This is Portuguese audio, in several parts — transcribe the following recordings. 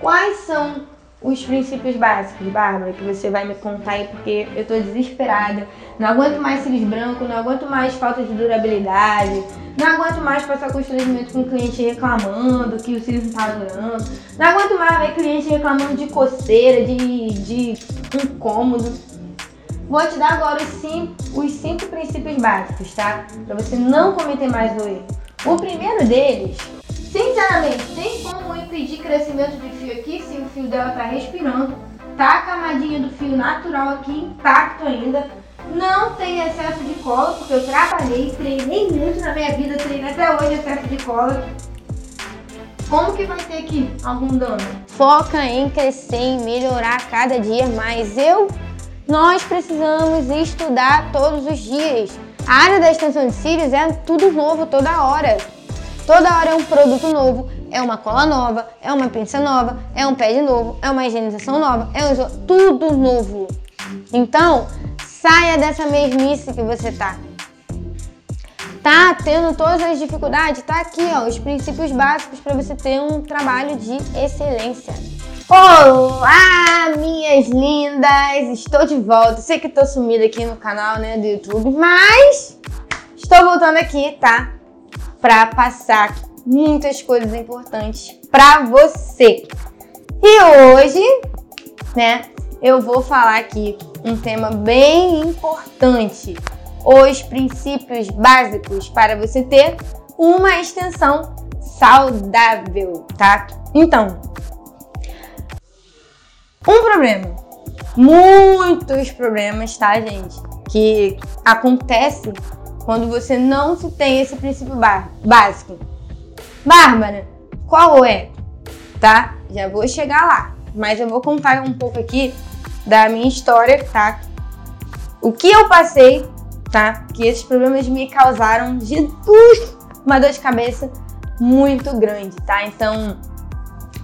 Quais são os princípios básicos, Bárbara, que você vai me contar aí, porque eu tô desesperada. Não aguento mais cílios brancos, não aguento mais falta de durabilidade, não aguento mais passar constrangimento com o cliente reclamando que o cílio não tá durando, não aguento mais ver cliente reclamando de coceira, de, de incômodo. Vou te dar agora os cinco, os cinco princípios básicos, tá? Pra você não cometer mais o erro. O primeiro deles Sinceramente, tem como impedir crescimento de fio aqui se o fio dela tá respirando, tá a camadinha do fio natural aqui intacto ainda, não tem excesso de cola, porque eu trabalhei, treinei muito na minha vida, treinei até hoje excesso de cola. Como que vai ter aqui algum dano? Foca em crescer, em melhorar cada dia mais. Eu, nós precisamos estudar todos os dias. A área da extensão de cílios é tudo novo toda hora. Toda hora é um produto novo, é uma cola nova, é uma pinça nova, é um pad novo, é uma higienização nova, é um... tudo novo. Então, saia dessa mesmice que você tá. Tá tendo todas as dificuldades? Tá aqui, ó, os princípios básicos para você ter um trabalho de excelência. Olá, minhas lindas! Estou de volta. Sei que tô sumida aqui no canal, né, do YouTube, mas estou voltando aqui, tá? Para passar muitas coisas importantes para você. E hoje, né, eu vou falar aqui um tema bem importante: os princípios básicos para você ter uma extensão saudável, tá? Então, um problema, muitos problemas, tá, gente, que acontece quando você não tem esse princípio básico. Bárbara, qual é? Tá? Já vou chegar lá, mas eu vou contar um pouco aqui da minha história, tá? O que eu passei, tá? Que esses problemas me causaram de uma dor de cabeça muito grande, tá? Então,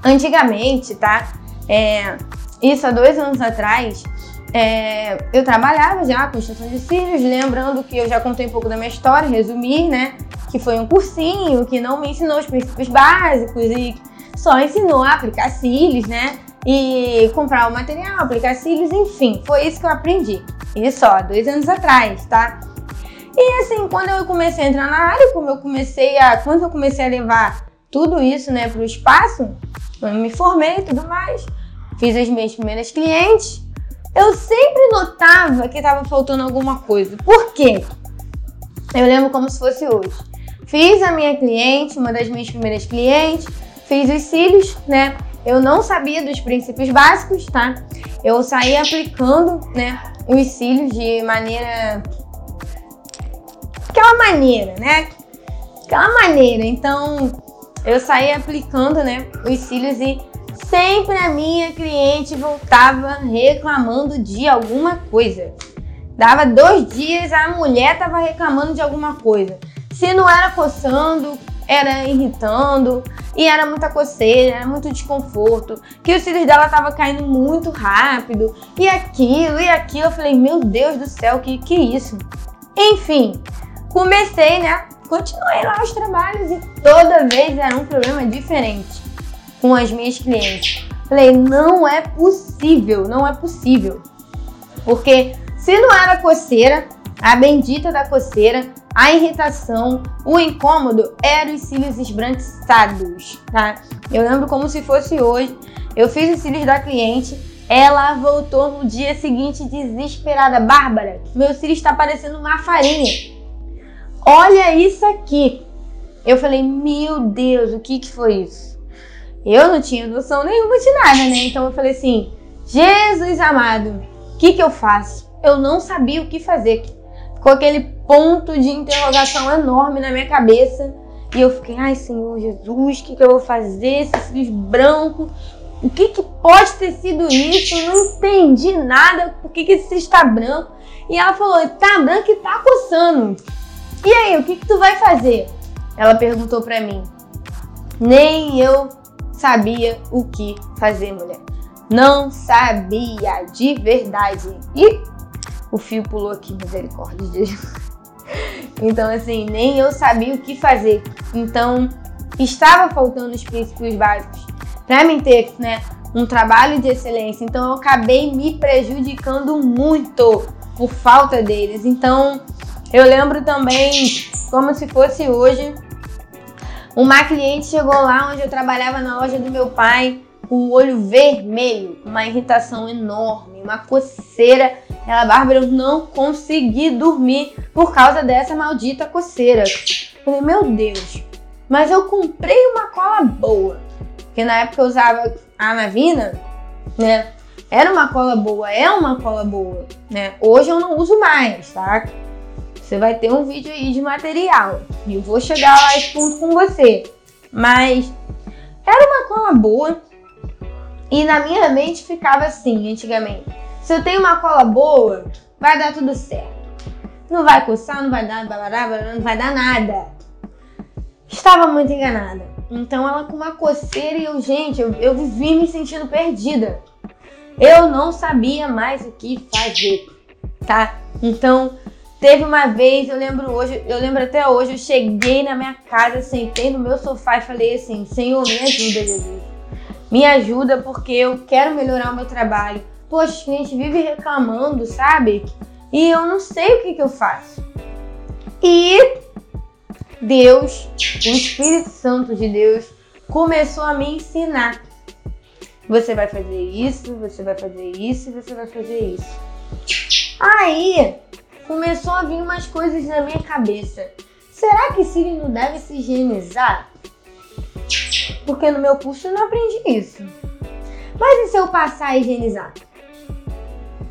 antigamente, tá? É, isso há dois anos atrás, é, eu trabalhava já com extensão de cílios, lembrando que eu já contei um pouco da minha história, resumir, né? Que foi um cursinho que não me ensinou os princípios básicos e só ensinou a aplicar cílios, né? E comprar o material, aplicar cílios, enfim, foi isso que eu aprendi. Isso só, dois anos atrás, tá? E assim, quando eu comecei a entrar na área, como eu comecei a. Quando eu comecei a levar tudo isso, né, pro espaço, eu me formei e tudo mais, fiz as minhas primeiras clientes eu sempre notava que estava faltando alguma coisa. Por quê? Eu lembro como se fosse hoje. Fiz a minha cliente, uma das minhas primeiras clientes, fiz os cílios, né? Eu não sabia dos princípios básicos, tá? Eu saí aplicando, né, os cílios de maneira aquela maneira, né? Aquela maneira. Então, eu saí aplicando, né, os cílios e Sempre a minha cliente voltava reclamando de alguma coisa. Dava dois dias, a mulher estava reclamando de alguma coisa. Se não era coçando, era irritando, e era muita coceira, era muito desconforto, que os cílios dela tava caindo muito rápido, e aquilo, e aquilo. Eu falei, meu Deus do céu, que que isso? Enfim, comecei, né? Continuei lá os trabalhos e toda vez era um problema diferente com as minhas clientes. Falei, não é possível, não é possível. Porque se não era coceira, a bendita da coceira, a irritação, o incômodo eram os cílios esbranquiçados, tá? Eu lembro como se fosse hoje. Eu fiz os cílios da cliente, ela voltou no dia seguinte desesperada. Bárbara, meu cílio está parecendo uma farinha. Olha isso aqui. Eu falei, meu Deus, o que, que foi isso? Eu não tinha noção nenhuma de nada, né? Então eu falei assim: Jesus amado, o que, que eu faço? Eu não sabia o que fazer. Ficou aquele ponto de interrogação enorme na minha cabeça. E eu fiquei, ai Senhor Jesus, o que, que eu vou fazer? Esses cílios brancos, o que, que pode ter sido isso? Eu não entendi nada. Por que, que esse está branco? E ela falou, tá branco e tá coçando. E aí, o que, que tu vai fazer? Ela perguntou pra mim. Nem eu sabia o que fazer, mulher. Não sabia de verdade. E o fio pulou aqui, misericórdia de Deus. Então, assim, nem eu sabia o que fazer. Então, estava faltando os princípios básicos. para mim ter, né, um trabalho de excelência. Então eu acabei me prejudicando muito por falta deles. Então eu lembro também, como se fosse hoje, uma cliente chegou lá onde eu trabalhava na loja do meu pai com o olho vermelho, uma irritação enorme, uma coceira. Ela, Bárbara, eu não consegui dormir por causa dessa maldita coceira. Falei, meu Deus, mas eu comprei uma cola boa. Porque na época eu usava a Navina, né? Era uma cola boa, é uma cola boa, né? Hoje eu não uso mais, tá? Você vai ter um vídeo aí de material. Eu vou chegar lá ponto com você. Mas era uma cola boa, e na minha mente ficava assim, antigamente. Se eu tenho uma cola boa, vai dar tudo certo. Não vai coçar, não vai dar, não vai dar nada. Estava muito enganada. Então ela com uma coceira e eu, gente, eu, eu vivi me sentindo perdida. Eu não sabia mais o que fazer, tá? Então, teve uma vez, eu lembro hoje, eu lembro até hoje, eu cheguei na minha casa, sentei no meu sofá e falei assim: Senhor, me ajuda, Jesus me ajuda porque eu quero melhorar o meu trabalho. Poxa, os clientes vivem reclamando, sabe? E eu não sei o que, que eu faço. E Deus, o Espírito Santo de Deus, começou a me ensinar. Você vai fazer isso, você vai fazer isso, você vai fazer isso. Aí começou a vir umas coisas na minha cabeça. Será que Siri não deve se higienizar? porque no meu curso eu não aprendi isso. Mas e se eu passar a higienizar?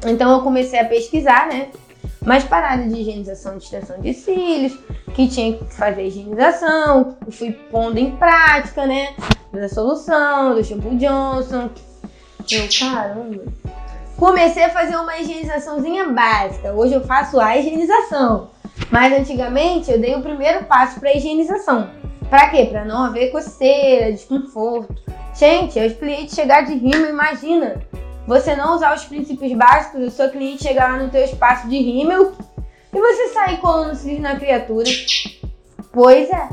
Então eu comecei a pesquisar, né? Mais paradas de higienização de extensão de cílios, que tinha que fazer higienização, fui pondo em prática, né? Da solução, do shampoo Johnson. Eu, caramba. Comecei a fazer uma higienizaçãozinha básica. Hoje eu faço a higienização. Mas antigamente eu dei o primeiro passo para higienização. Pra quê? Pra não haver coceira, desconforto. Gente, os clientes chegar de rímel, imagina. Você não usar os princípios básicos, o seu cliente chegar lá no teu espaço de rímel e você sair colando cílios na criatura. Pois é,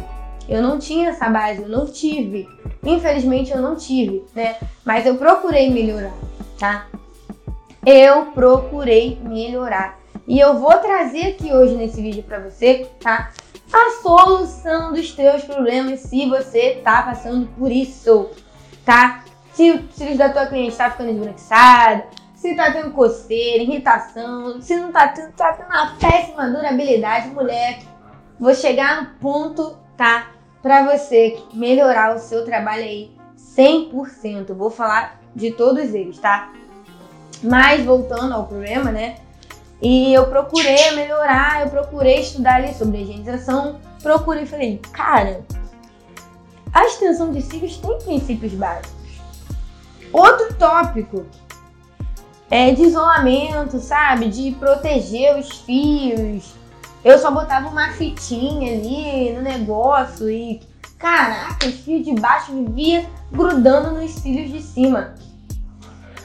eu não tinha essa base, eu não tive. Infelizmente eu não tive, né? Mas eu procurei melhorar, tá? Eu procurei melhorar. E eu vou trazer aqui hoje nesse vídeo para você, tá? a solução dos teus problemas se você tá passando por isso, tá? Se o cílios da tua cliente tá ficando esbranquiçado, se tá tendo coceira, irritação, se não tá tendo, tá tendo uma péssima durabilidade, mulher, vou chegar no ponto, tá? Pra você melhorar o seu trabalho aí 100%. Vou falar de todos eles, tá? Mas voltando ao problema, né? E eu procurei melhorar, eu procurei estudar ali sobre higienização, procurei e falei, cara, a extensão de cílios tem princípios básicos. Outro tópico é de isolamento, sabe? De proteger os fios. Eu só botava uma fitinha ali no negócio e, caraca, os fios de baixo vivia grudando nos cílios de cima.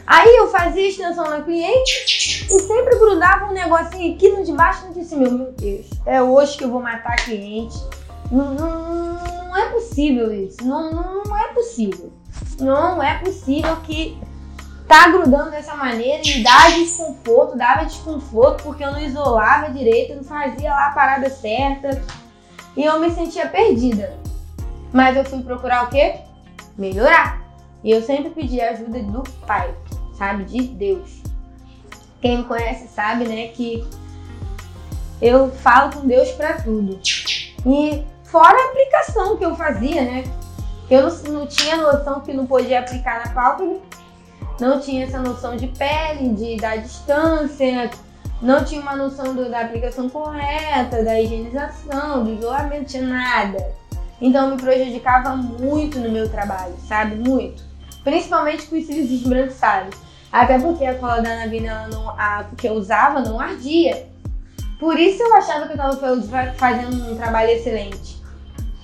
Aí eu fazia extensão na cliente e sempre grudava um negocinho aqui no de baixo no. Meu Deus, é hoje que eu vou matar a cliente. Não, não, não é possível isso. Não, não, não é possível. Não é possível que tá grudando dessa maneira e dá desconforto, dava desconforto porque eu não isolava direito, não fazia lá a parada certa e eu me sentia perdida. Mas eu fui procurar o quê? Melhorar. E eu sempre pedi ajuda do pai sabe? De Deus. Quem me conhece sabe, né, que eu falo com Deus para tudo. E fora a aplicação que eu fazia, né? Eu não, não tinha noção que não podia aplicar na pálpebra, não tinha essa noção de pele, de da distância, não tinha uma noção do, da aplicação correta, da higienização, do isolamento, tinha nada. Então me prejudicava muito no meu trabalho, sabe? Muito. Principalmente com os cílios. Até porque a cola da Navina, não, a que eu usava, não ardia. Por isso eu achava que eu estava fazendo um trabalho excelente.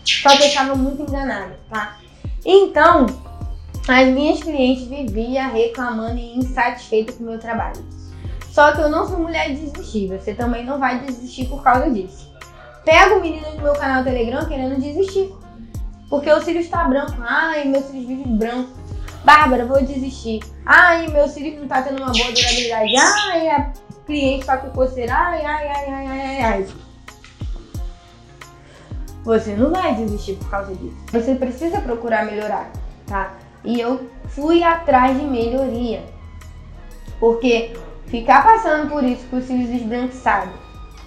Só que eu estava muito enganada, tá? Então, as minhas clientes viviam reclamando e insatisfeitas com o meu trabalho. Só que eu não sou mulher de desistir, você também não vai desistir por causa disso. Pega o menino do meu canal Telegram querendo desistir. Porque o cílio está branco. Ai, meu cílio vive branco. Bárbara, vou desistir. Ai, meu cílio não tá tendo uma boa durabilidade. Ai, a cliente tá com coceira. Ai, ai, ai, ai, ai, ai. Você não vai desistir por causa disso. Você precisa procurar melhorar, tá? E eu fui atrás de melhoria. Porque ficar passando por isso com os cílios esbranquiçados,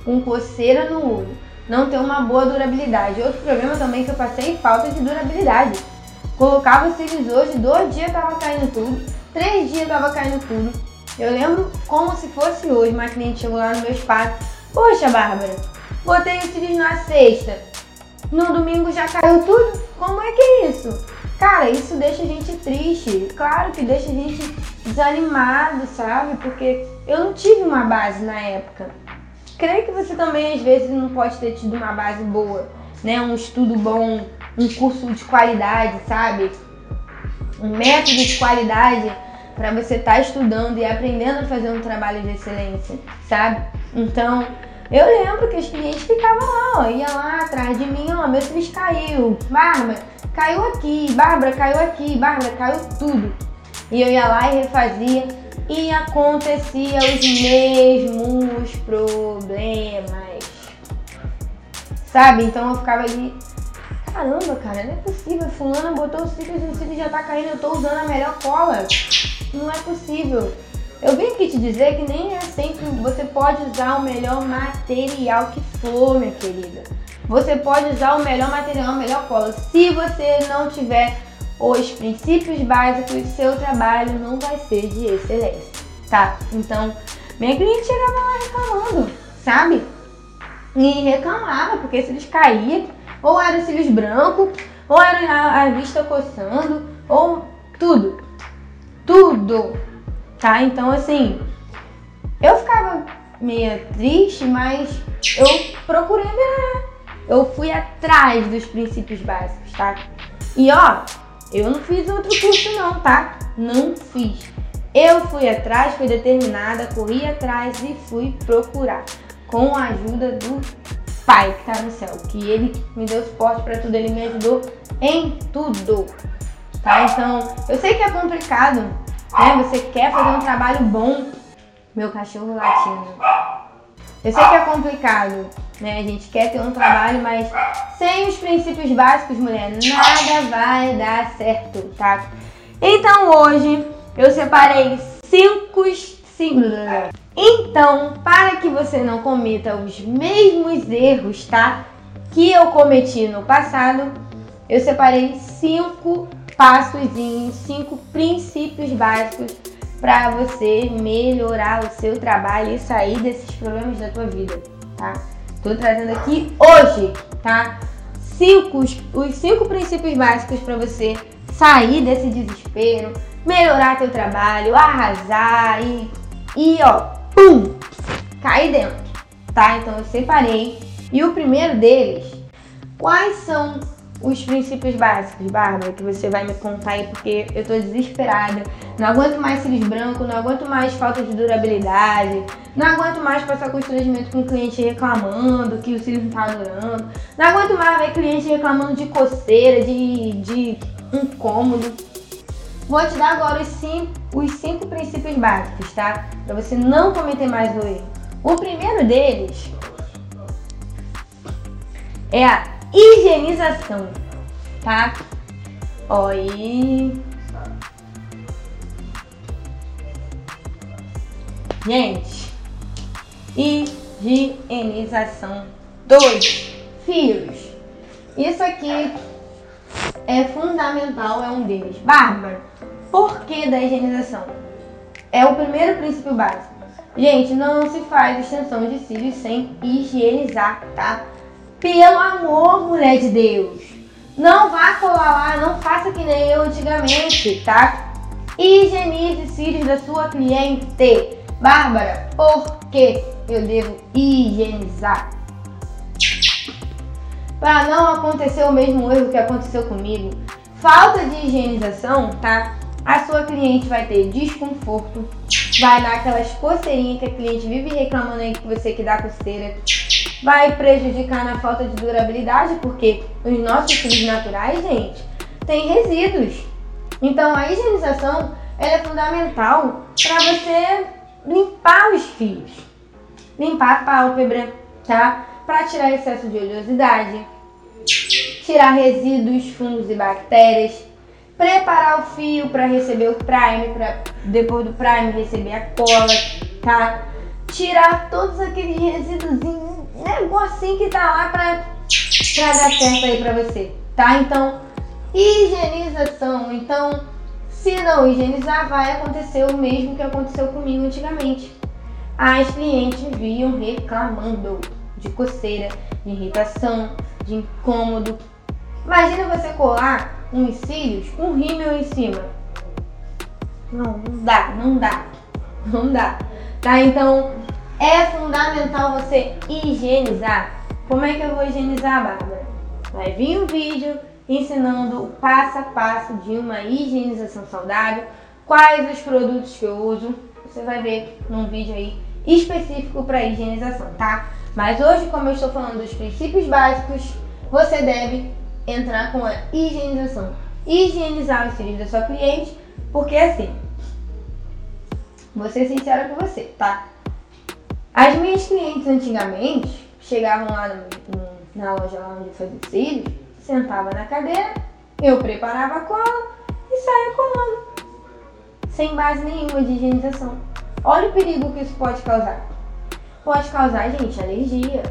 com coceira no olho, não ter uma boa durabilidade. Outro problema também que eu passei falta de durabilidade. Colocava hoje, dois dias tava caindo tudo, três dias tava caindo tudo. Eu lembro como se fosse hoje, uma cliente chegou lá no meu espaço. Poxa, Bárbara, botei os cílios na sexta. No domingo já caiu tudo? Como é que é isso? Cara, isso deixa a gente triste. Claro que deixa a gente desanimado, sabe? Porque eu não tive uma base na época. Creio que você também às vezes não pode ter tido uma base boa, né? Um estudo bom, um curso de qualidade, sabe? Um método de qualidade para você estar tá estudando e aprendendo a fazer um trabalho de excelência, sabe? Então, eu lembro que os clientes ficavam lá, ó, ia lá atrás de mim, ó, meu tris caiu, Bárbara, caiu aqui, Bárbara, caiu aqui, Bárbara, caiu tudo. E eu ia lá e refazia e acontecia os mesmos problemas. Sabe? Então eu ficava ali, caramba, cara, não é possível. Fulana botou o cílios e o cílio já tá caindo, eu tô usando a melhor cola. Não é possível. Eu vim aqui te dizer que nem é sempre você pode usar o melhor material que for, minha querida. Você pode usar o melhor material, a melhor cola. Se você não tiver os princípios básicos, seu trabalho não vai ser de excelência, tá? Então, minha cliente chegava lá reclamando, sabe? E reclamava, porque se eles caíam, ou eram cílios brancos, ou era a, a vista coçando, ou tudo. Tudo, tá? Então, assim, eu ficava meio triste, mas eu procurei melhorar. Eu fui atrás dos princípios básicos, tá? E ó, eu não fiz outro curso não, tá? Não fiz. Eu fui atrás, fui determinada, corri atrás e fui procurar. Com a ajuda do Pai que tá no céu, que ele me deu suporte para tudo, ele me ajudou em tudo. Tá? Então, eu sei que é complicado, né? Você quer fazer um trabalho bom. Meu cachorro latindo. Eu sei que é complicado, né? A gente quer ter um trabalho, mas sem os princípios básicos, mulher, nada vai dar certo, tá? Então hoje eu separei cinco, cinco então, para que você não cometa os mesmos erros, tá? Que eu cometi no passado, eu separei cinco passos, cinco princípios básicos para você melhorar o seu trabalho e sair desses problemas da tua vida, tá? Tô trazendo aqui hoje, tá? Cinco, os cinco princípios básicos para você sair desse desespero, melhorar teu trabalho, arrasar e, e ó, pum, cair dentro, tá? Então eu separei. E o primeiro deles, quais são os princípios básicos, Bárbara, que você vai me contar aí, porque eu tô desesperada. Não aguento mais cílios brancos, não aguento mais falta de durabilidade, não aguento mais passar constrangimento com o cliente reclamando que o cílio não tá durando, não aguento mais ver cliente reclamando de coceira, de, de incômodo. Vou te dar agora os cinco, os cinco princípios básicos, tá? Pra você não cometer mais o erro. O primeiro deles é a higienização, tá? Oi. Gente, higienização dos fios. Isso aqui é fundamental, é um deles. Bárbara, por que da higienização? É o primeiro princípio básico. Gente, não se faz extensão de cílios sem higienizar, tá? Pelo amor, mulher de Deus. Não vá colar lá, não faça que nem eu antigamente, tá? Higienize cílios da sua cliente. Bárbara, por que eu devo higienizar? Para não acontecer o mesmo erro que aconteceu comigo. Falta de higienização, tá? A sua cliente vai ter desconforto, vai dar aquelas coceirinhas que a cliente vive reclamando aí que você que dá coceira vai prejudicar na falta de durabilidade, porque os nossos cílios naturais, gente, tem resíduos. Então a higienização é fundamental para você limpar os fios, limpar a pálpebra, tá? Para tirar excesso de oleosidade, tirar resíduos, fungos e bactérias, preparar o fio para receber o prime, para depois do prime receber a cola, tá? Tirar todos aqueles resíduos, negocinho que tá lá para para dar certo aí para você, tá? Então, higienização. Então, se não higienizar, vai acontecer o mesmo que aconteceu comigo antigamente. As clientes vinham reclamando de coceira, de irritação, de incômodo. Imagina você colar uns cílios com rímel em cima. Não, não dá, não dá, não dá. Tá? Então é fundamental você higienizar. Como é que eu vou higienizar, Bárbara? Vai vir um vídeo ensinando o passo a passo de uma higienização saudável, quais os produtos que eu uso. Você vai ver num vídeo aí específico para higienização, tá? Mas hoje, como eu estou falando dos princípios básicos, você deve entrar com a higienização. Higienizar os cílios da sua cliente, porque assim, vou ser sincera com você, tá? As minhas clientes antigamente chegavam lá no, no, na loja lá onde eu fazia cílios, sentava na cadeira, eu preparava a cola e saia colando. Sem base nenhuma de higienização. Olha o perigo que isso pode causar. Pode causar, gente, alergia.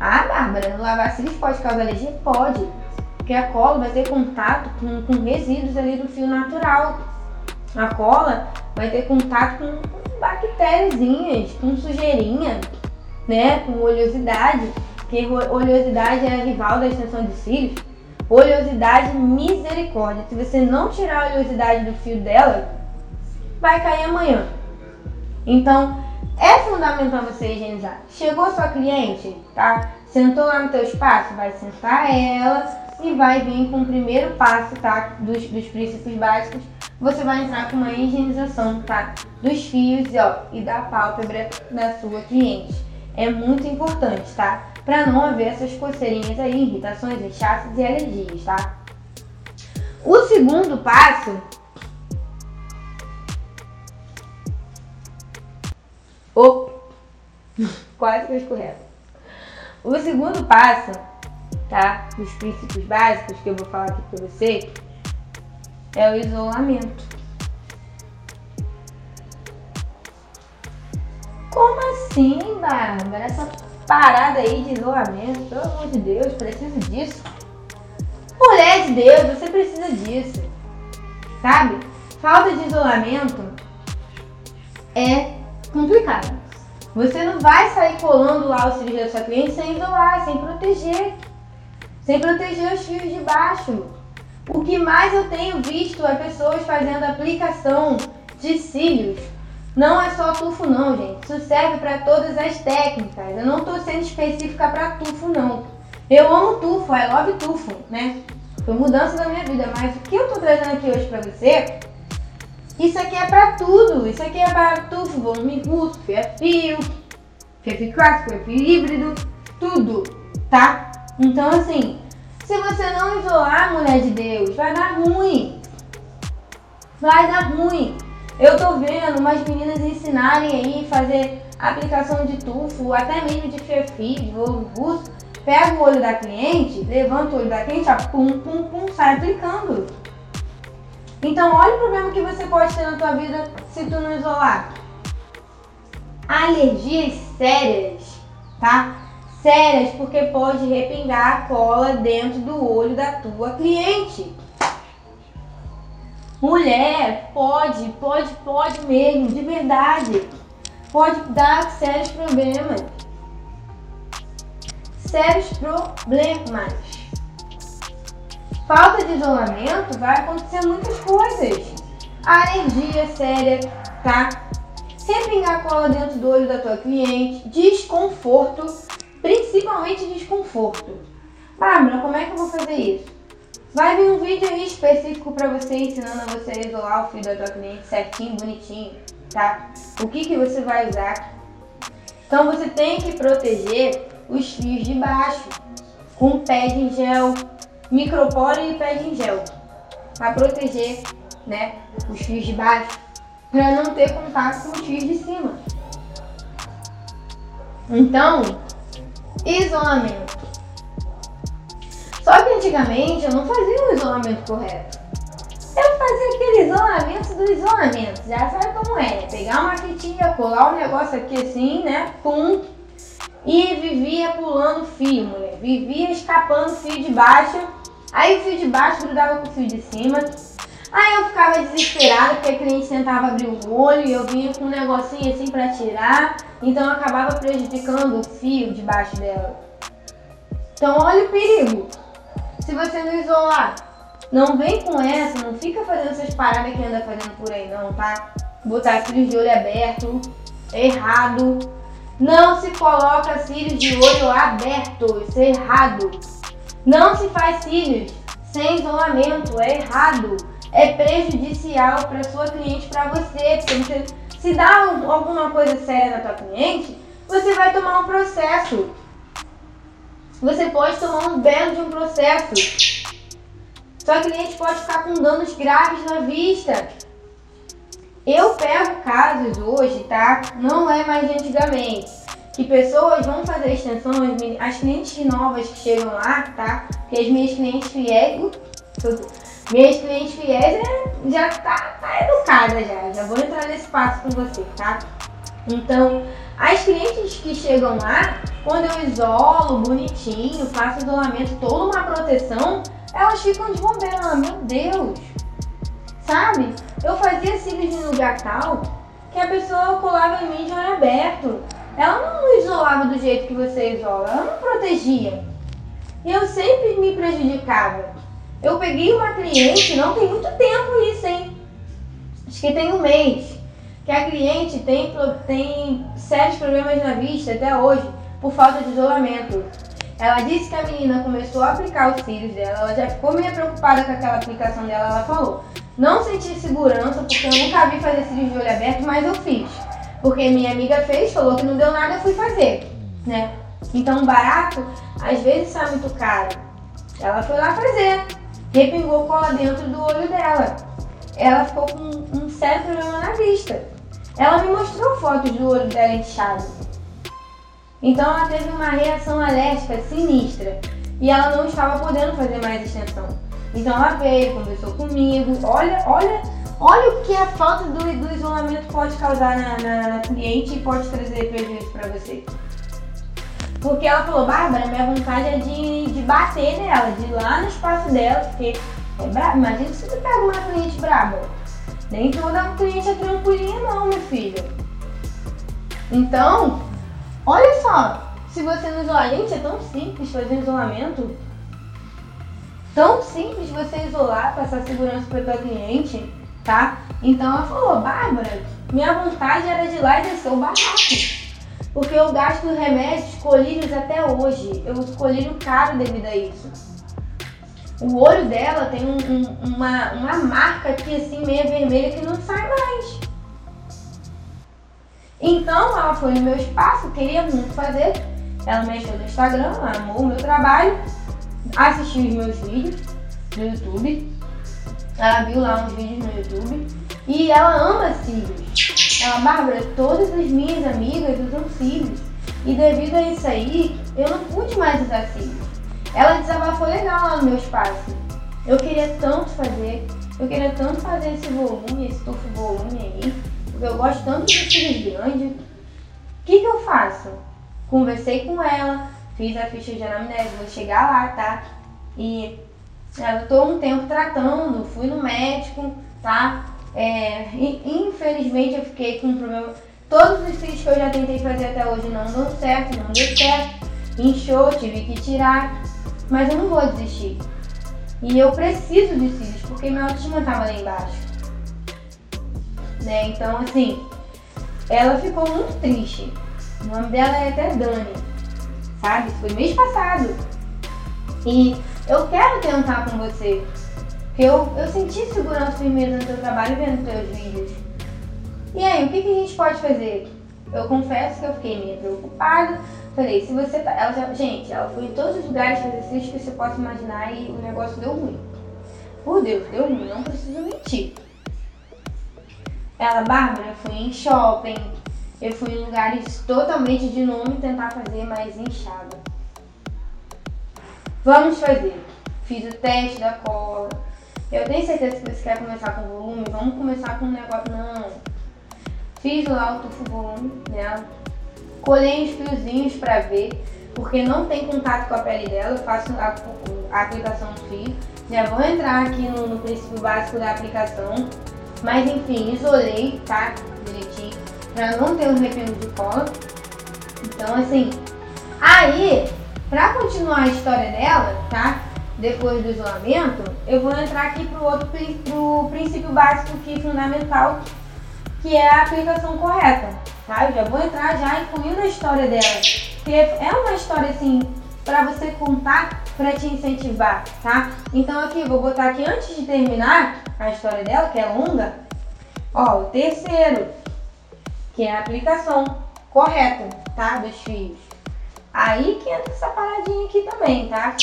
Ah, Bárbara, lavar cílios pode causar alergia? Pode. Porque a cola vai ter contato com, com resíduos ali do fio natural. A cola vai ter contato com bactériazinhas, com sujeirinha, né? Com oleosidade porque oleosidade é a rival da extensão de cílios. Oleosidade, misericórdia. Se você não tirar a oleosidade do fio dela, vai cair amanhã. Então, é fundamental você higienizar. Chegou sua cliente, tá? Sentou lá no teu espaço, vai sentar ela e vai vir com o primeiro passo, tá? Dos, dos princípios básicos. Você vai entrar com uma higienização, tá? Dos fios ó, e da pálpebra da sua cliente. É muito importante, tá? para não haver essas coceirinhas aí, irritações, inchaços e alergias, tá? O segundo passo Oh, quase que eu escorrego. O segundo passo, tá? Dos princípios básicos que eu vou falar aqui pra você é o isolamento. Como assim, Bárbara? Essa parada aí de isolamento, pelo amor de Deus, preciso disso. Mulher de Deus, você precisa disso. Sabe? Falta de isolamento é complicado. Você não vai sair colando lá o cílios da sua cliente sem isolar, sem proteger. Sem proteger os fios de baixo. O que mais eu tenho visto é pessoas fazendo aplicação de cílios não é só tufo não, gente. Isso serve para todas as técnicas. Eu não estou sendo específica para tufo não. Eu amo tufo, I love tufo, né? Foi mudança da minha vida, mas o que eu estou trazendo aqui hoje para você, isso aqui é para tudo. Isso aqui é para tufo, volume russo, fio a fio, fio a fio clássico, híbrido, tudo, tá? Então assim, se você não isolar, mulher de Deus, vai dar ruim. Vai dar ruim. Eu tô vendo umas meninas ensinarem aí, fazer aplicação de tufo, até mesmo de ferfi, de ovo russo. Pega o olho da cliente, levanta o olho da cliente, ó, pum, pum, pum, sai aplicando. Então olha o problema que você pode ter na tua vida se tu não isolar. Alergias sérias, tá? Sérias porque pode repingar a cola dentro do olho da tua cliente. Mulher, pode, pode, pode mesmo, de verdade. Pode dar sérios problemas. Sérios problemas. Falta de isolamento vai acontecer muitas coisas. Alergia séria, tá? Repingar cola dentro do olho da tua cliente, desconforto, principalmente desconforto. Bárbara, como é que eu vou fazer isso? Vai vir um vídeo aí específico para você ensinando a você isolar o fio da tua cliente certinho, bonitinho, tá? O que que você vai usar? Então você tem que proteger os fios de baixo com pé de gel, micropore e pé de gel. para proteger, né, os fios de baixo, para não ter contato com os fios de cima. Então, isolamento. Só que antigamente eu não fazia o isolamento correto. Eu fazia aquele isolamento do isolamento, já sabe como é. Pegar uma fitinha, colar o um negócio aqui assim, né? Pum. E vivia pulando fio, mulher. Vivia escapando fio de baixo. Aí o fio de baixo grudava com o fio de cima. Aí eu ficava desesperada porque a cliente tentava abrir o olho e eu vinha com um negocinho assim para tirar. Então eu acabava prejudicando o fio de baixo dela. Então olha o perigo. Se você não isolar, não vem com essa, não fica fazendo essas paradas que anda fazendo por aí não, tá? Botar cílios de olho aberto, errado. Não se coloca cílios de olho aberto, isso é errado. Não se faz cílios sem isolamento, é errado. É prejudicial para sua cliente, para você, porque se dá alguma coisa séria na tua cliente, você vai tomar um processo. Você pode tomar um belo de um processo. Sua cliente pode ficar com danos graves na vista. Eu pego casos hoje, tá? Não é mais de antigamente. Que pessoas vão fazer extensão, as clientes novas que chegam lá, tá? Porque as minhas clientes fiéis. Minhas clientes fiéis é, já tá, tá educada já. Já vou entrar nesse passo com você, tá? Então, as clientes que chegam lá, quando eu isolo bonitinho, faço isolamento, toda uma proteção, elas ficam de bobeira, meu Deus. Sabe? Eu fazia cílios em lugar tal que a pessoa colava em mim de olho aberto. Ela não isolava do jeito que você isola, ela não protegia. E eu sempre me prejudicava. Eu peguei uma cliente, não tem muito tempo isso, hein? Acho que tem um mês. Que a cliente tem, tem sérios problemas na vista até hoje por falta de isolamento. Ela disse que a menina começou a aplicar os cílios dela, ela já ficou meio preocupada com aquela aplicação dela, ela falou. Não senti segurança porque eu nunca vi fazer cílios de olho aberto, mas eu fiz. Porque minha amiga fez, falou que não deu nada, eu fui fazer, né? Então barato, às vezes sai muito caro. Ela foi lá fazer, repingou cola dentro do olho dela. Ela ficou com um sério problema na vista. Ela me mostrou fotos do olho dela inchado. Então ela teve uma reação alérgica sinistra e ela não estava podendo fazer mais extensão. Então ela veio, conversou comigo. Olha, olha, olha o que a falta do, do isolamento pode causar na, na, na cliente e pode trazer prejuízo para você. Porque ela falou, Bárbara, minha vontade é de, de bater nela, de ir lá no espaço dela, porque é brabo. Imagina se você pega uma cliente braba. Nem toda cliente é tranquilinha não, meu filho. Então, Olha só, se você não isolar, gente, é tão simples fazer isolamento. Tão simples você isolar, passar segurança para tua cliente, tá? Então ela falou, Bárbara, minha vontade era de ir lá e descer o barraco. Porque eu gasto remédios, colírios até hoje. Eu uso colírio caro devido a isso. O olho dela tem um, um, uma, uma marca aqui assim, meia vermelha, que não sai mais. Então ela foi no meu espaço, queria muito fazer. Ela mexeu no Instagram, amou o meu trabalho, assistiu os meus vídeos no YouTube. Ela viu lá uns vídeos no YouTube e ela ama cílios. Ela, Bárbara, todas as minhas amigas usam cílios. E devido a isso aí, eu não pude mais usar cílios. Ela desabafou legal lá no meu espaço. Eu queria tanto fazer, eu queria tanto fazer esse volume, esse tufo volume aí eu gosto tanto de cílios grandes. O que, que eu faço? Conversei com ela, fiz a ficha de anamnese, vou chegar lá, tá? E eu tô um tempo tratando, fui no médico, tá? É, infelizmente eu fiquei com um problema. Todos os cílios que eu já tentei fazer até hoje não deu certo, não deu certo. Inchou, tive que tirar. Mas eu não vou desistir. E eu preciso de cílios, porque minha autoestima tava lá embaixo né? Então, assim, ela ficou muito triste. O nome dela é até Dani, sabe? Foi mês passado. E eu quero tentar com você. Porque eu, eu senti segurança firmeza no teu trabalho vendo teus vídeos. E aí, o que, que a gente pode fazer? Eu confesso que eu fiquei meio preocupada. Falei, se você tá. Ela já, gente, ela foi em todos os lugares fazer exercícios que você possa imaginar e o negócio deu ruim. por Deus, deu ruim, não preciso mentir. Ela, Bárbara, eu fui em shopping, eu fui em lugares totalmente de nome tentar fazer mais inchada. Vamos fazer. Fiz o teste da cola. Eu tenho certeza que você quer começar com volume, vamos começar com um negócio. Não. Fiz lá o tufo volume nela. Colhei os fiozinhos pra ver, porque não tem contato com a pele dela. Eu faço a, a aplicação do fio. Já vou entrar aqui no, no princípio básico da aplicação. Mas enfim, isolei, tá? Direitinho. Pra não ter um arrependo de cola. Então assim. Aí, pra continuar a história dela, tá? Depois do isolamento, eu vou entrar aqui pro outro pro princípio básico que é fundamental, que é a aplicação correta. Tá? Eu já vou entrar já incluindo a história dela. Porque é uma história assim para você contar para te incentivar, tá? Então aqui, vou botar aqui antes de terminar a história dela, que é longa, ó, o terceiro, que é a aplicação correta, tá? Dos fios. Aí que entra essa paradinha aqui também, tá?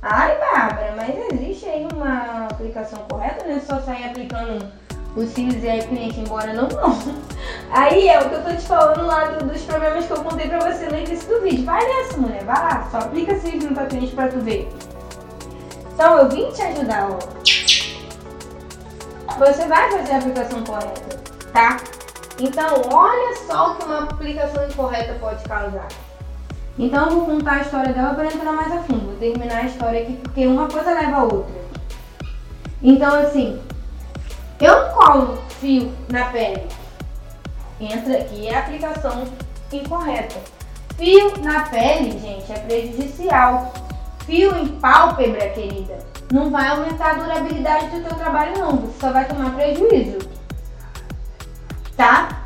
Ai, Bárbara, mas existe aí uma aplicação correta, né? Só sair aplicando os cílios e o cliente embora, não, não. Aí é o que eu tô te falando lá do, dos problemas que eu contei pra você no início do vídeo. Vai nessa, mulher, vai lá, só aplica cílios no cliente pra tu ver. Então eu vim te ajudar, ó. Você vai fazer a aplicação correta, tá? Então olha só o que uma aplicação incorreta pode causar. Então eu vou contar a história dela para entrar mais a fundo. Vou terminar a história aqui porque uma coisa leva a outra. Então assim, eu não colo fio na pele. Entra aqui é a aplicação incorreta. Fio na pele, gente, é prejudicial. Fio em pálpebra, querida, não vai aumentar a durabilidade do teu trabalho não, você só vai tomar prejuízo. Tá?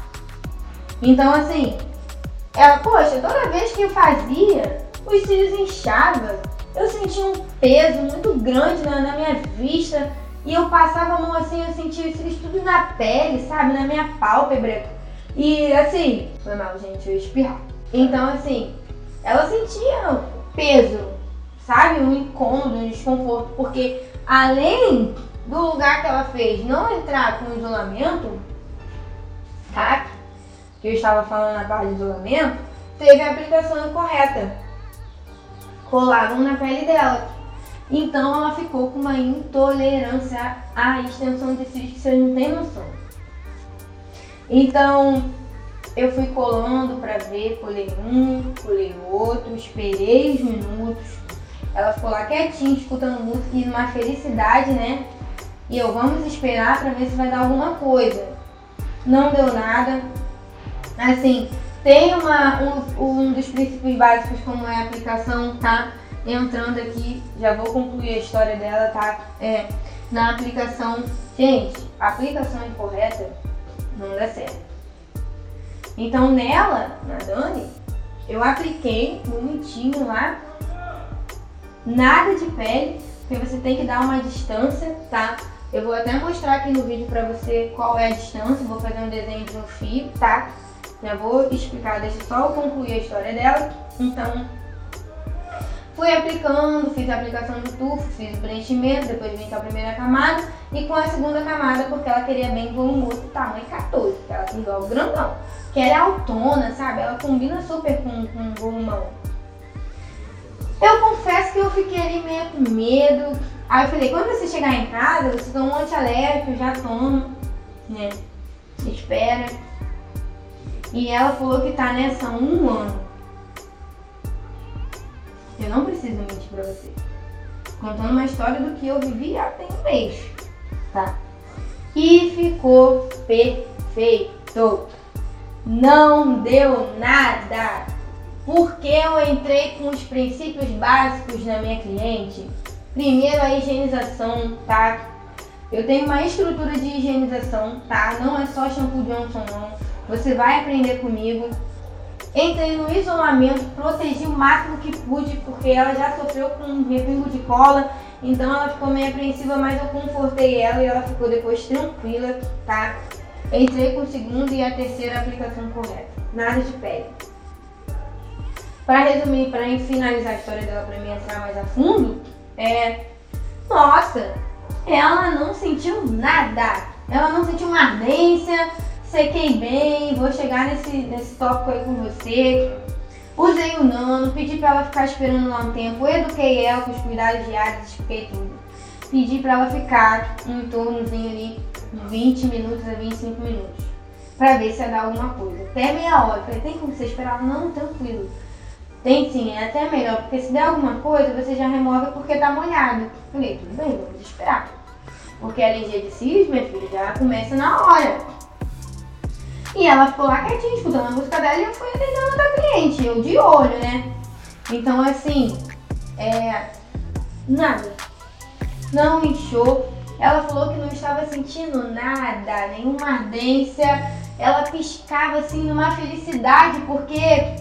Então assim, ela, poxa, toda vez que eu fazia, os cílios inchavam. Eu sentia um peso muito grande na, na minha vista e eu passava a mão assim, eu sentia isso tudo na pele, sabe? Na minha pálpebra. E assim, foi mal, gente, eu espirrar. Então, assim, ela sentia peso, sabe? Um incômodo, um desconforto, porque além do lugar que ela fez não entrar com isolamento, tá? Que eu estava falando na parte de isolamento, teve a aplicação incorreta. Colaram na pele dela. Então ela ficou com uma intolerância à extensão de cílios que vocês não têm noção. Então eu fui colando para ver, colei um, colei outro, esperei os minutos. Ela ficou lá quietinha, escutando música e uma felicidade, né? E eu vamos esperar para ver se vai dar alguma coisa. Não deu nada. Assim, tem uma, um, um dos princípios básicos como é a aplicação, tá? Entrando aqui, já vou concluir a história dela, tá? É, na aplicação. Gente, a aplicação incorreta não dá certo. Então nela, na Dani, eu apliquei bonitinho lá, nada de pele, porque você tem que dar uma distância, tá? Eu vou até mostrar aqui no vídeo pra você qual é a distância, vou fazer um desenho de um fio, tá? Já vou explicar, deixa só eu concluir a história dela. Então, Fui aplicando, fiz a aplicação do tufo, fiz o preenchimento, depois vim com a primeira camada e com a segunda camada, porque ela queria bem volumoso, tamanho 14, que ela tem igual grandão. Que ela é autona, sabe? Ela combina super com, com o volumão. Eu confesso que eu fiquei ali meio com medo. Aí eu falei, quando você chegar em casa, você toma um antialérgico, já toma, né? Espera. E ela falou que tá nessa um ano. Eu não preciso mentir pra você. Contando uma história do que eu vivi há tem um mês, tá? E ficou perfeito. Não deu nada. Porque eu entrei com os princípios básicos na minha cliente. Primeiro a higienização, tá? Eu tenho uma estrutura de higienização, tá? Não é só shampoo Johnson não. Você vai aprender comigo. Entrei no isolamento, protegi o máximo que pude, porque ela já sofreu com um repingo de cola, então ela ficou meio apreensiva, mas eu confortei ela e ela ficou depois tranquila, tá? Entrei com o segundo e a terceira aplicação correta. Nada de pele. Para resumir, para finalizar a história dela, para mim entrar mais a fundo, é. Nossa, ela não sentiu nada. Ela não sentiu uma ardência, sequei bem, vou chegar nesse, nesse tópico aí com você. Usei o nano, pedi pra ela ficar esperando lá um tempo, eduquei ela com os cuidados diários, expliquei tudo. Pedi pra ela ficar em tornozinho ali 20 minutos a 25 minutos. Pra ver se ia dar alguma coisa. Até meia hora. Falei, tem como você esperar? Não, tranquilo. Tem sim, é até melhor, porque se der alguma coisa, você já remove porque tá molhado. Falei, tudo bem, vamos esperar. Porque a alergia de cílios, minha filha, já começa na hora. E ela ficou lá quietinha, escutando a música dela e eu fui atendendo da cliente, eu de olho, né? Então, assim, é. Nada. Não inchou. Ela falou que não estava sentindo nada, nenhuma ardência. Ela piscava assim numa felicidade, porque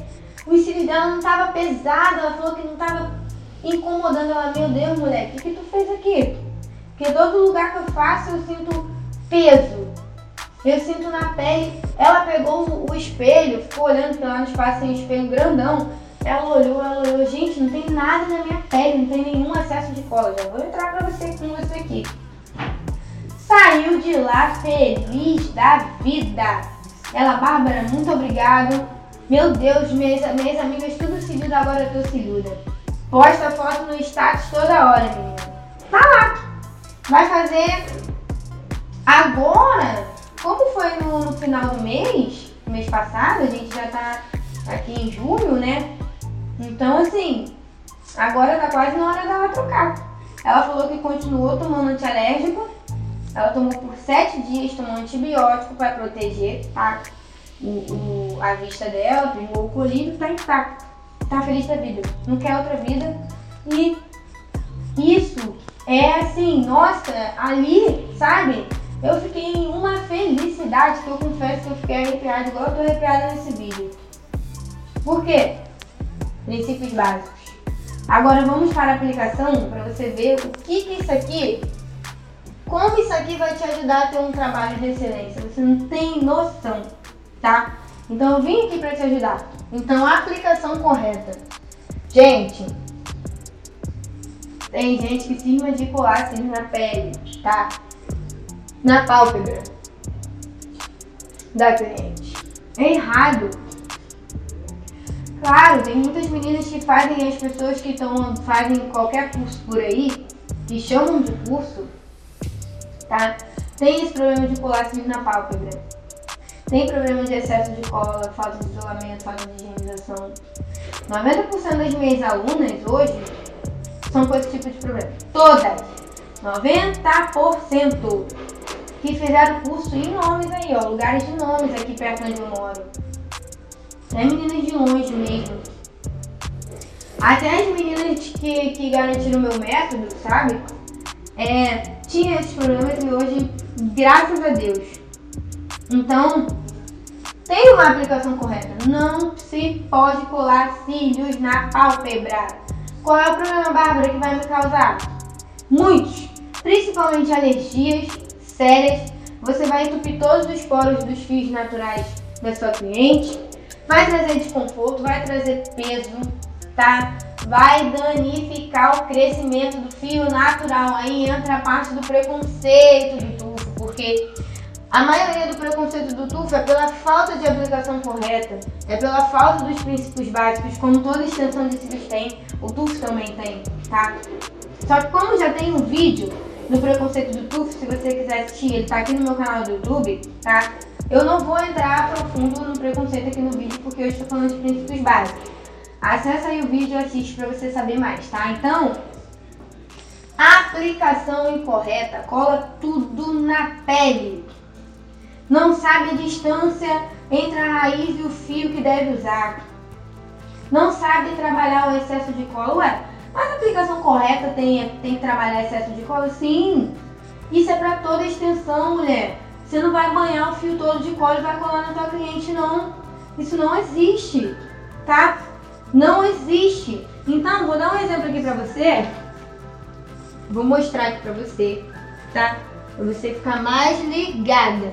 o cílios dela não estava pesado. Ela falou que não estava incomodando ela. Meu Deus, moleque, o que tu fez aqui? Porque todo lugar que eu faço eu sinto peso. Eu sinto na pele. Ela pegou o, espelho, ficou olhando, lá no espaço tem um espelho grandão. Ela olhou, ela olhou, gente, não tem nada na minha pele, não tem nenhum excesso de cola. Já vou entrar pra você com você aqui. Saiu de lá feliz da vida. Ela, Bárbara, muito obrigado. Meu Deus, minhas, minhas amigas tudo cilhuda, agora eu tô cilhuda. Posta foto no status toda hora, menina. Tá lá. Vai fazer agora, como foi no, no final do mês, mês passado, a gente já tá aqui em julho, né? Então assim, agora tá quase na hora dela trocar. Ela falou que continuou tomando antialérgico. Ela tomou por sete dias, tomou antibiótico para proteger tá? o, o, a vista dela, pegou o colírio, tá intacto. Tá feliz da vida. Não quer outra vida. E isso é assim, nossa, ali, sabe? Eu fiquei em uma felicidade que eu confesso que eu fiquei arrepiada, igual eu tô arrepiada nesse vídeo. Por quê? Princípios básicos. Agora vamos para a aplicação para você ver o que, que isso aqui, como isso aqui vai te ajudar a ter um trabalho de excelência. Você não tem noção, tá? Então eu vim aqui para te ajudar. Então a aplicação correta. Gente, tem gente que cisma de colar na pele, tá? Na pálpebra da cliente. É errado. Claro, tem muitas meninas que fazem as pessoas que estão fazem qualquer curso por aí, que chamam de curso, tá? Tem esse problema de colar cílios na pálpebra. Tem problema de excesso de cola, falta de isolamento, falta de higienização. 90% das minhas alunas hoje são com esse tipo de problema. Todas, 90% que fizeram curso em nomes aí, ó, lugares de nomes aqui perto onde eu moro. É meninas de longe mesmo. Até as meninas que, que garantiram meu método, sabe? É, tinha esses problemas e hoje, graças a Deus. Então, tem uma aplicação correta. Não se pode colar cílios na pálpebra. Qual é o problema, Bárbara, que vai me causar? Muitos, principalmente alergias sérias. Você vai entupir todos os poros dos fios naturais da sua cliente, vai trazer desconforto, vai trazer peso, tá? Vai danificar o crescimento do fio natural. Aí entra a parte do preconceito do tufo, porque a maioria do preconceito do tufo é pela falta de aplicação correta, é pela falta dos princípios básicos, como toda extensão de cílios tem, o tufo também tem, tá? Só que como já tem um vídeo do preconceito do tufo, se você quiser assistir, ele tá aqui no meu canal do YouTube, tá? Eu não vou entrar profundo no preconceito aqui no vídeo, porque eu estou falando de princípios básicos. Acesse aí o vídeo e assiste para você saber mais, tá? Então, aplicação incorreta, cola tudo na pele não sabe a distância entre a raiz e o fio que deve usar, não sabe trabalhar o excesso de cola. Ué, mas a aplicação correta tem, tem que trabalhar excesso de cola? Sim, isso é para toda extensão, mulher. Você não vai banhar o fio todo de cola e vai colar na tua cliente, não. Isso não existe, tá? Não existe. Então, vou dar um exemplo aqui pra você. Vou mostrar aqui pra você, tá? Pra você ficar mais ligada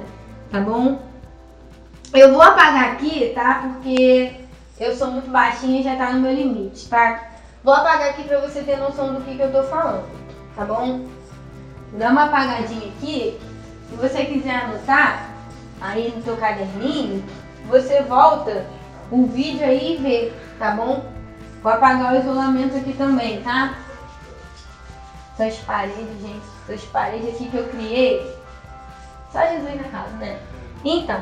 tá bom? Eu vou apagar aqui, tá? Porque eu sou muito baixinha e já tá no meu limite, tá? Vou apagar aqui pra você ter noção do que, que eu tô falando, tá bom? dá uma apagadinha aqui. Se você quiser anotar aí no teu caderninho, você volta o vídeo aí e vê, tá bom? Vou apagar o isolamento aqui também, tá? Essas paredes, gente, essas paredes aqui que eu criei. Só Jesus na casa, né? Então,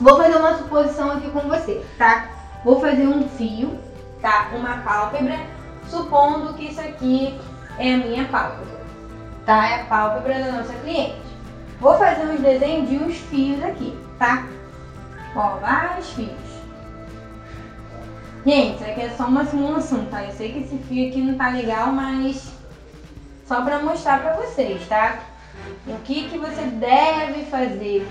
vou fazer uma suposição aqui com você, tá? Vou fazer um fio, tá? Uma pálpebra, supondo que isso aqui é a minha pálpebra, tá? É a pálpebra da nossa cliente. Vou fazer uns desenhos de uns fios aqui, tá? Ó, vários fios. Gente, isso aqui é só uma simulação, tá? Eu sei que esse fio aqui não tá legal, mas só pra mostrar pra vocês, tá? O que que você deve fazer?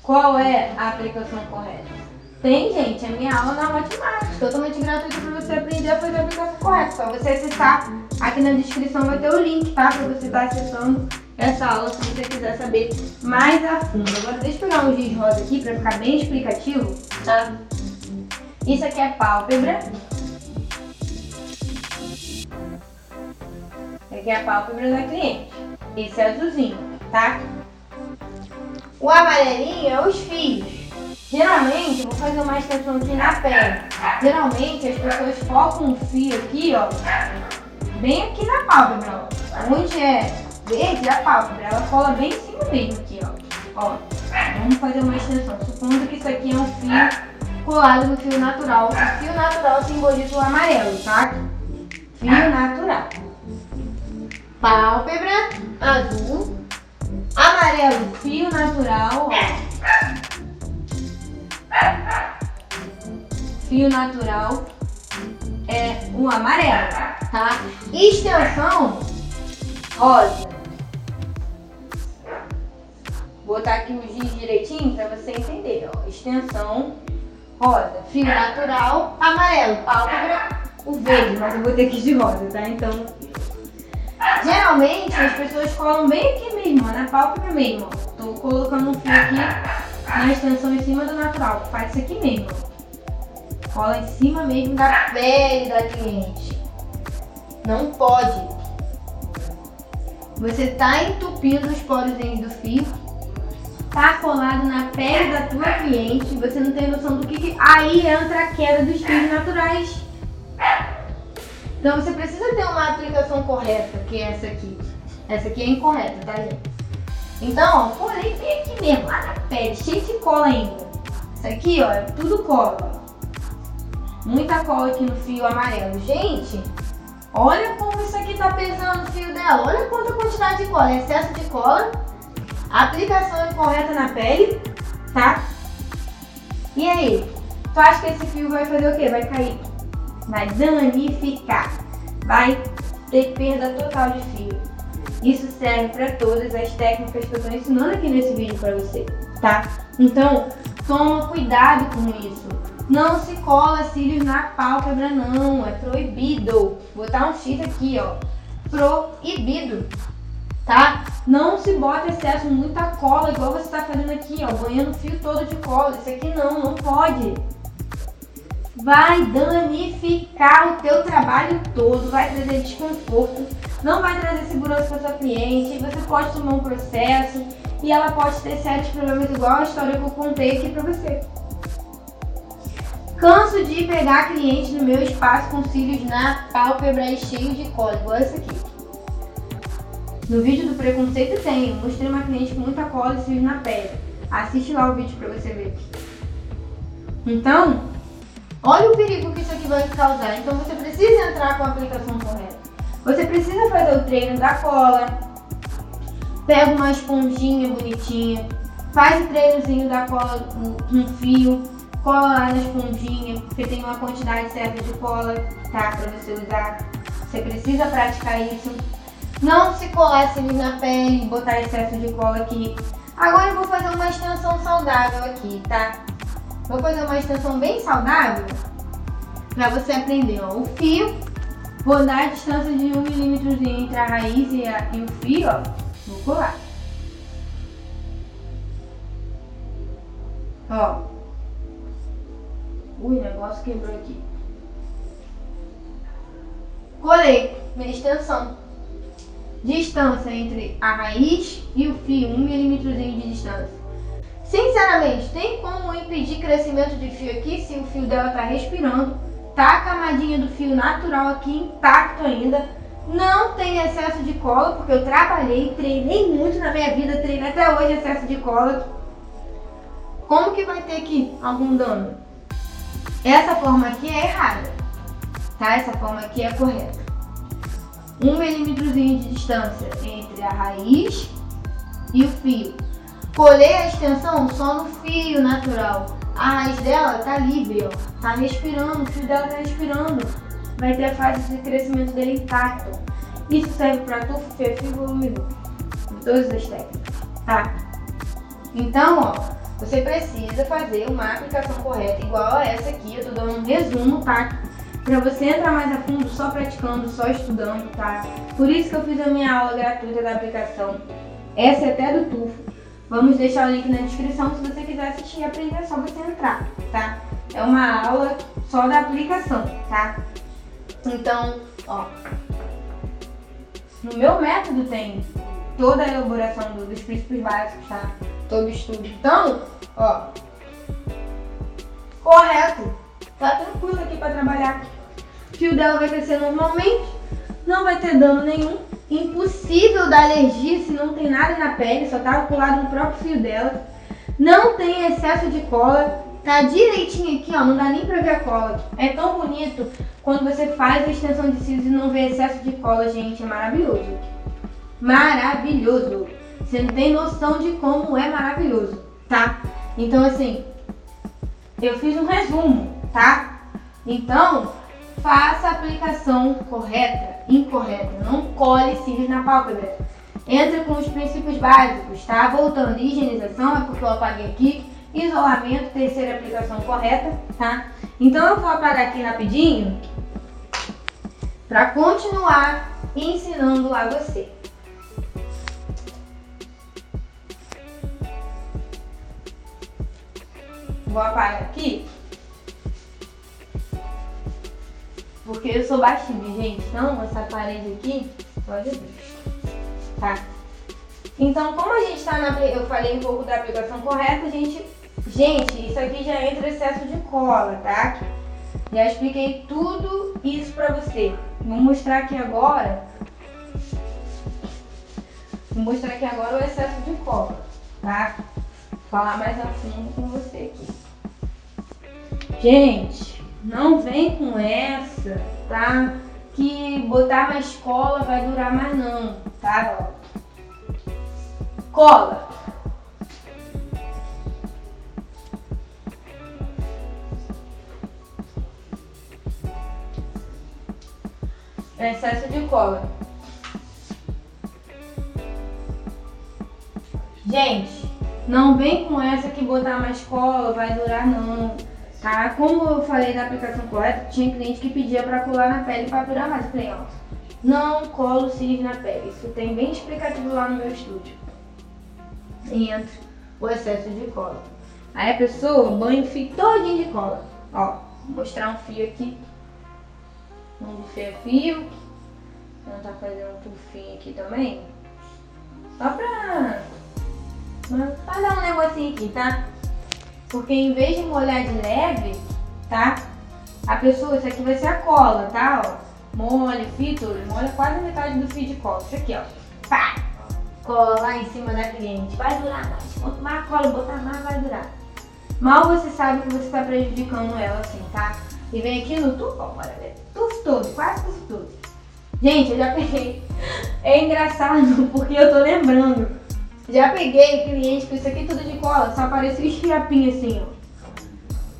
Qual é a aplicação correta? Tem, gente, a minha aula na Hotmart, totalmente gratuita para você aprender a fazer a aplicação correta. Só você acessar, aqui na descrição vai ter o link, tá? Para você estar tá acessando essa aula se você quiser saber mais a fundo. Agora deixa eu pegar um giz rosa aqui para ficar bem explicativo, tá? Isso aqui é pálpebra. Esse aqui é a pálpebra da cliente. Esse é azulzinho, tá? O amarelinho é os fios. Geralmente, vou fazer uma extensão aqui na pele. Geralmente, as pessoas focam um fio aqui, ó, bem aqui na pálpebra, ó. Onde é verde, a pálpebra, ela cola bem em cima mesmo aqui, ó. Ó, vamos fazer uma extensão. Supondo que isso aqui é um fio colado no fio natural. O fio natural simboliza o amarelo, tá? Fio natural. Pálpebra azul. Amarelo, fio natural, ó. Fio natural é o amarelo, tá? Extensão rosa. Vou botar aqui o giz direitinho para você entender, ó. Extensão rosa, fio natural, amarelo, pálpebra, o verde, mas eu vou ter que de rosa, tá? Então, geralmente as pessoas colam bem aqui mesmo, ó, na pálpebra mesmo, ó. Tô colocando um fio aqui na extensão em cima do natural, faz isso aqui mesmo, cola em cima mesmo da pele da cliente. Não pode. Você tá entupindo os poros do fio, tá colado na pele da tua cliente, você não tem noção do que, que... aí entra a queda dos fios naturais. Então você precisa ter uma aplicação correta, que é essa aqui. Essa aqui é incorreta, tá gente? Então, ó, colei bem aqui mesmo, lá na pele, cheio de cola ainda. Isso aqui, ó, é tudo cola. Muita cola aqui no fio amarelo. Gente, olha como isso aqui tá pesando o fio dela. Olha quanta quantidade de cola. Excesso de cola. Aplicação incorreta na pele, tá? E aí? Tu acha que esse fio vai fazer o quê? Vai cair? Vai danificar. Vai ter perda total de fio. Isso serve para todas as técnicas que eu estou ensinando aqui nesse vídeo para você, tá? Então, toma cuidado com isso. Não se cola cílios na pálpebra, não. É proibido. Vou botar um X aqui, ó. Proibido. Tá? Não se bota excesso, muita cola, igual você tá fazendo aqui, ó. Banhando o fio todo de cola. Isso aqui não, não pode. Vai danificar o teu trabalho todo, vai trazer desconforto, não vai trazer segurança para sua cliente, você pode tomar um processo e ela pode ter sérios problemas igual a história que eu contei aqui para você. Canso de pegar cliente no meu espaço com cílios na pálpebra e cheio de cola, igual esse aqui. No vídeo do preconceito tem, mostrei uma cliente com muita cola e cílios na pele. Assiste lá o vídeo pra você ver. Então, olha o perigo que isso aqui vai causar. Então você precisa entrar com a aplicação correta. Você precisa fazer o treino da cola. Pega uma esponjinha bonitinha. Faz o treinozinho da cola com fio cola lá nas pontinhas, porque tem uma quantidade certa de cola, tá? Pra você usar. Você precisa praticar isso. Não se colar cílios na pele, botar excesso de cola aqui. Agora eu vou fazer uma extensão saudável aqui, tá? Vou fazer uma extensão bem saudável pra você aprender, ó. O fio, vou dar a distância de um milímetro entre a raiz e, a, e o fio, ó. Vou colar. Ó, Ui, o negócio quebrou aqui. Colei minha extensão. Distância entre a raiz e o fio, um milímetrozinho de distância. Sinceramente, tem como impedir crescimento de fio aqui se o fio dela tá respirando? Tá a camadinha do fio natural aqui intacto ainda. Não tem excesso de cola, porque eu trabalhei, treinei muito na minha vida, treinei até hoje excesso de cola. Como que vai ter aqui algum dano? Essa forma aqui é errada, tá? Essa forma aqui é correta. Um milímetrozinho de distância entre a raiz e o fio. Colei a extensão só no fio natural. A raiz dela tá livre, ó. Tá respirando, o fio dela tá respirando. Vai ter a fase de crescimento dele intacto. Isso serve para tufo, fio, fio, volume Todas as técnicas, tá? Então, ó, você precisa fazer uma aplicação correta, igual a essa aqui. Eu tô dando um resumo, tá? Pra você entrar mais a fundo só praticando, só estudando, tá? Por isso que eu fiz a minha aula gratuita da aplicação. Essa é até do tufo. Vamos deixar o link na descrição se você quiser assistir e aprender, é só você entrar, tá? É uma aula só da aplicação, tá? Então, ó. No meu método tem toda a elaboração dos princípios básicos, tá? Todo estudo. Então, ó. Correto. Tá tranquilo aqui para trabalhar. O fio dela vai crescer normalmente. Não vai ter dano nenhum. Impossível da alergia se não tem nada na pele, só tá colado no próprio fio dela. Não tem excesso de cola. Tá direitinho aqui, ó. Não dá nem pra ver a cola. É tão bonito quando você faz a extensão de cílios e não vê excesso de cola, gente. É maravilhoso maravilhoso. Você não tem noção de como é maravilhoso, tá? Então, assim, eu fiz um resumo, tá? Então, faça a aplicação correta, incorreta. Não cole cílios na pálpebra. Entra com os princípios básicos, tá? Voltando, higienização, é porque eu apaguei aqui. Isolamento, terceira aplicação correta, tá? Então, eu vou apagar aqui rapidinho para continuar ensinando a você. Vou apagar aqui. Porque eu sou baixinha, gente. Então, essa parede aqui, pode ver. Tá? Então, como a gente tá na... Eu falei um pouco da aplicação correta, a gente... Gente, isso aqui já entra excesso de cola, tá? Já expliquei tudo isso pra você. Vou mostrar aqui agora... Vou mostrar aqui agora o excesso de cola, tá? Falar mais a fundo com você aqui. Gente, não vem com essa, tá? Que botar mais cola vai durar mais não, tá? Cola. Excesso de cola. Gente, não vem com essa que botar mais cola vai durar não. Tá? Como eu falei na aplicação correta, tinha cliente que pedia para colar na pele para durar mais. Eu falei, ó, não colo cílios na pele. Isso tem bem explicativo lá no meu estúdio. Entra o excesso de cola. Aí a pessoa banha o fio todinho de cola. Ó, vou mostrar um fio aqui. Um fio é fio. Não tá fazendo um tufinho aqui também. Só pra, pra dar um negocinho aqui, tá? Porque em vez de molhar de leve, tá? A pessoa, isso aqui vai ser a cola, tá? Ó, molha, fio molha quase metade do fio de cola. Isso aqui, ó. Pá! Cola lá em cima da cliente. Vai durar mais. Quanto mais cola botar mais, vai durar. Mal você sabe que você está prejudicando ela assim, tá? E vem aqui no tufo, olha, tufo todo, quase tufo todo. Gente, eu já peguei. É engraçado porque eu tô lembrando já peguei cliente com isso aqui tudo de cola, só apareceu esfiapinho assim, ó.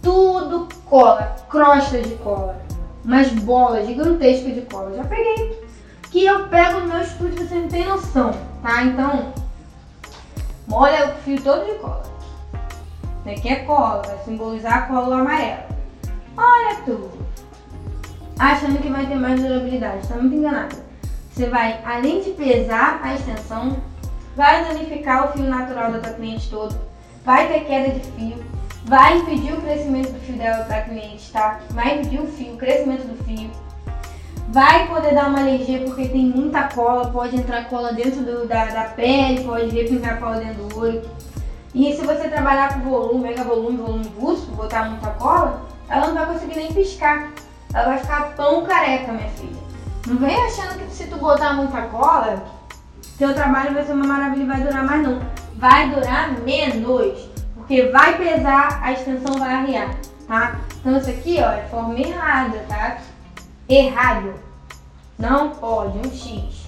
Tudo cola, crosta de cola. Umas bolas gigantescas de cola. Já peguei. Que eu pego no meu estúdio, você não tem noção, tá? Então, molha o fio todo de cola. Isso aqui é cola, vai simbolizar a cola amarela. Olha tudo. Achando que vai ter mais durabilidade, tá muito enganado. Você vai, além de pesar a extensão, vai danificar o fio natural da tua cliente todo, vai ter queda de fio, vai impedir o crescimento do fio dela para cliente, tá? Vai impedir o fio, o crescimento do fio, vai poder dar uma alergia porque tem muita cola, pode entrar cola dentro do, da, da pele, pode repingar cola dentro do olho. E se você trabalhar com volume, mega volume, volume brusco, botar muita cola, ela não vai conseguir nem piscar. Ela vai ficar pão careca, minha filha. Não vem achando que se tu botar muita cola, teu trabalho vai ser uma maravilha e vai durar mais não. Vai durar menos. Porque vai pesar, a extensão vai arriar, tá? Então isso aqui, ó, é forma errada, tá? Errado. Não pode, um X.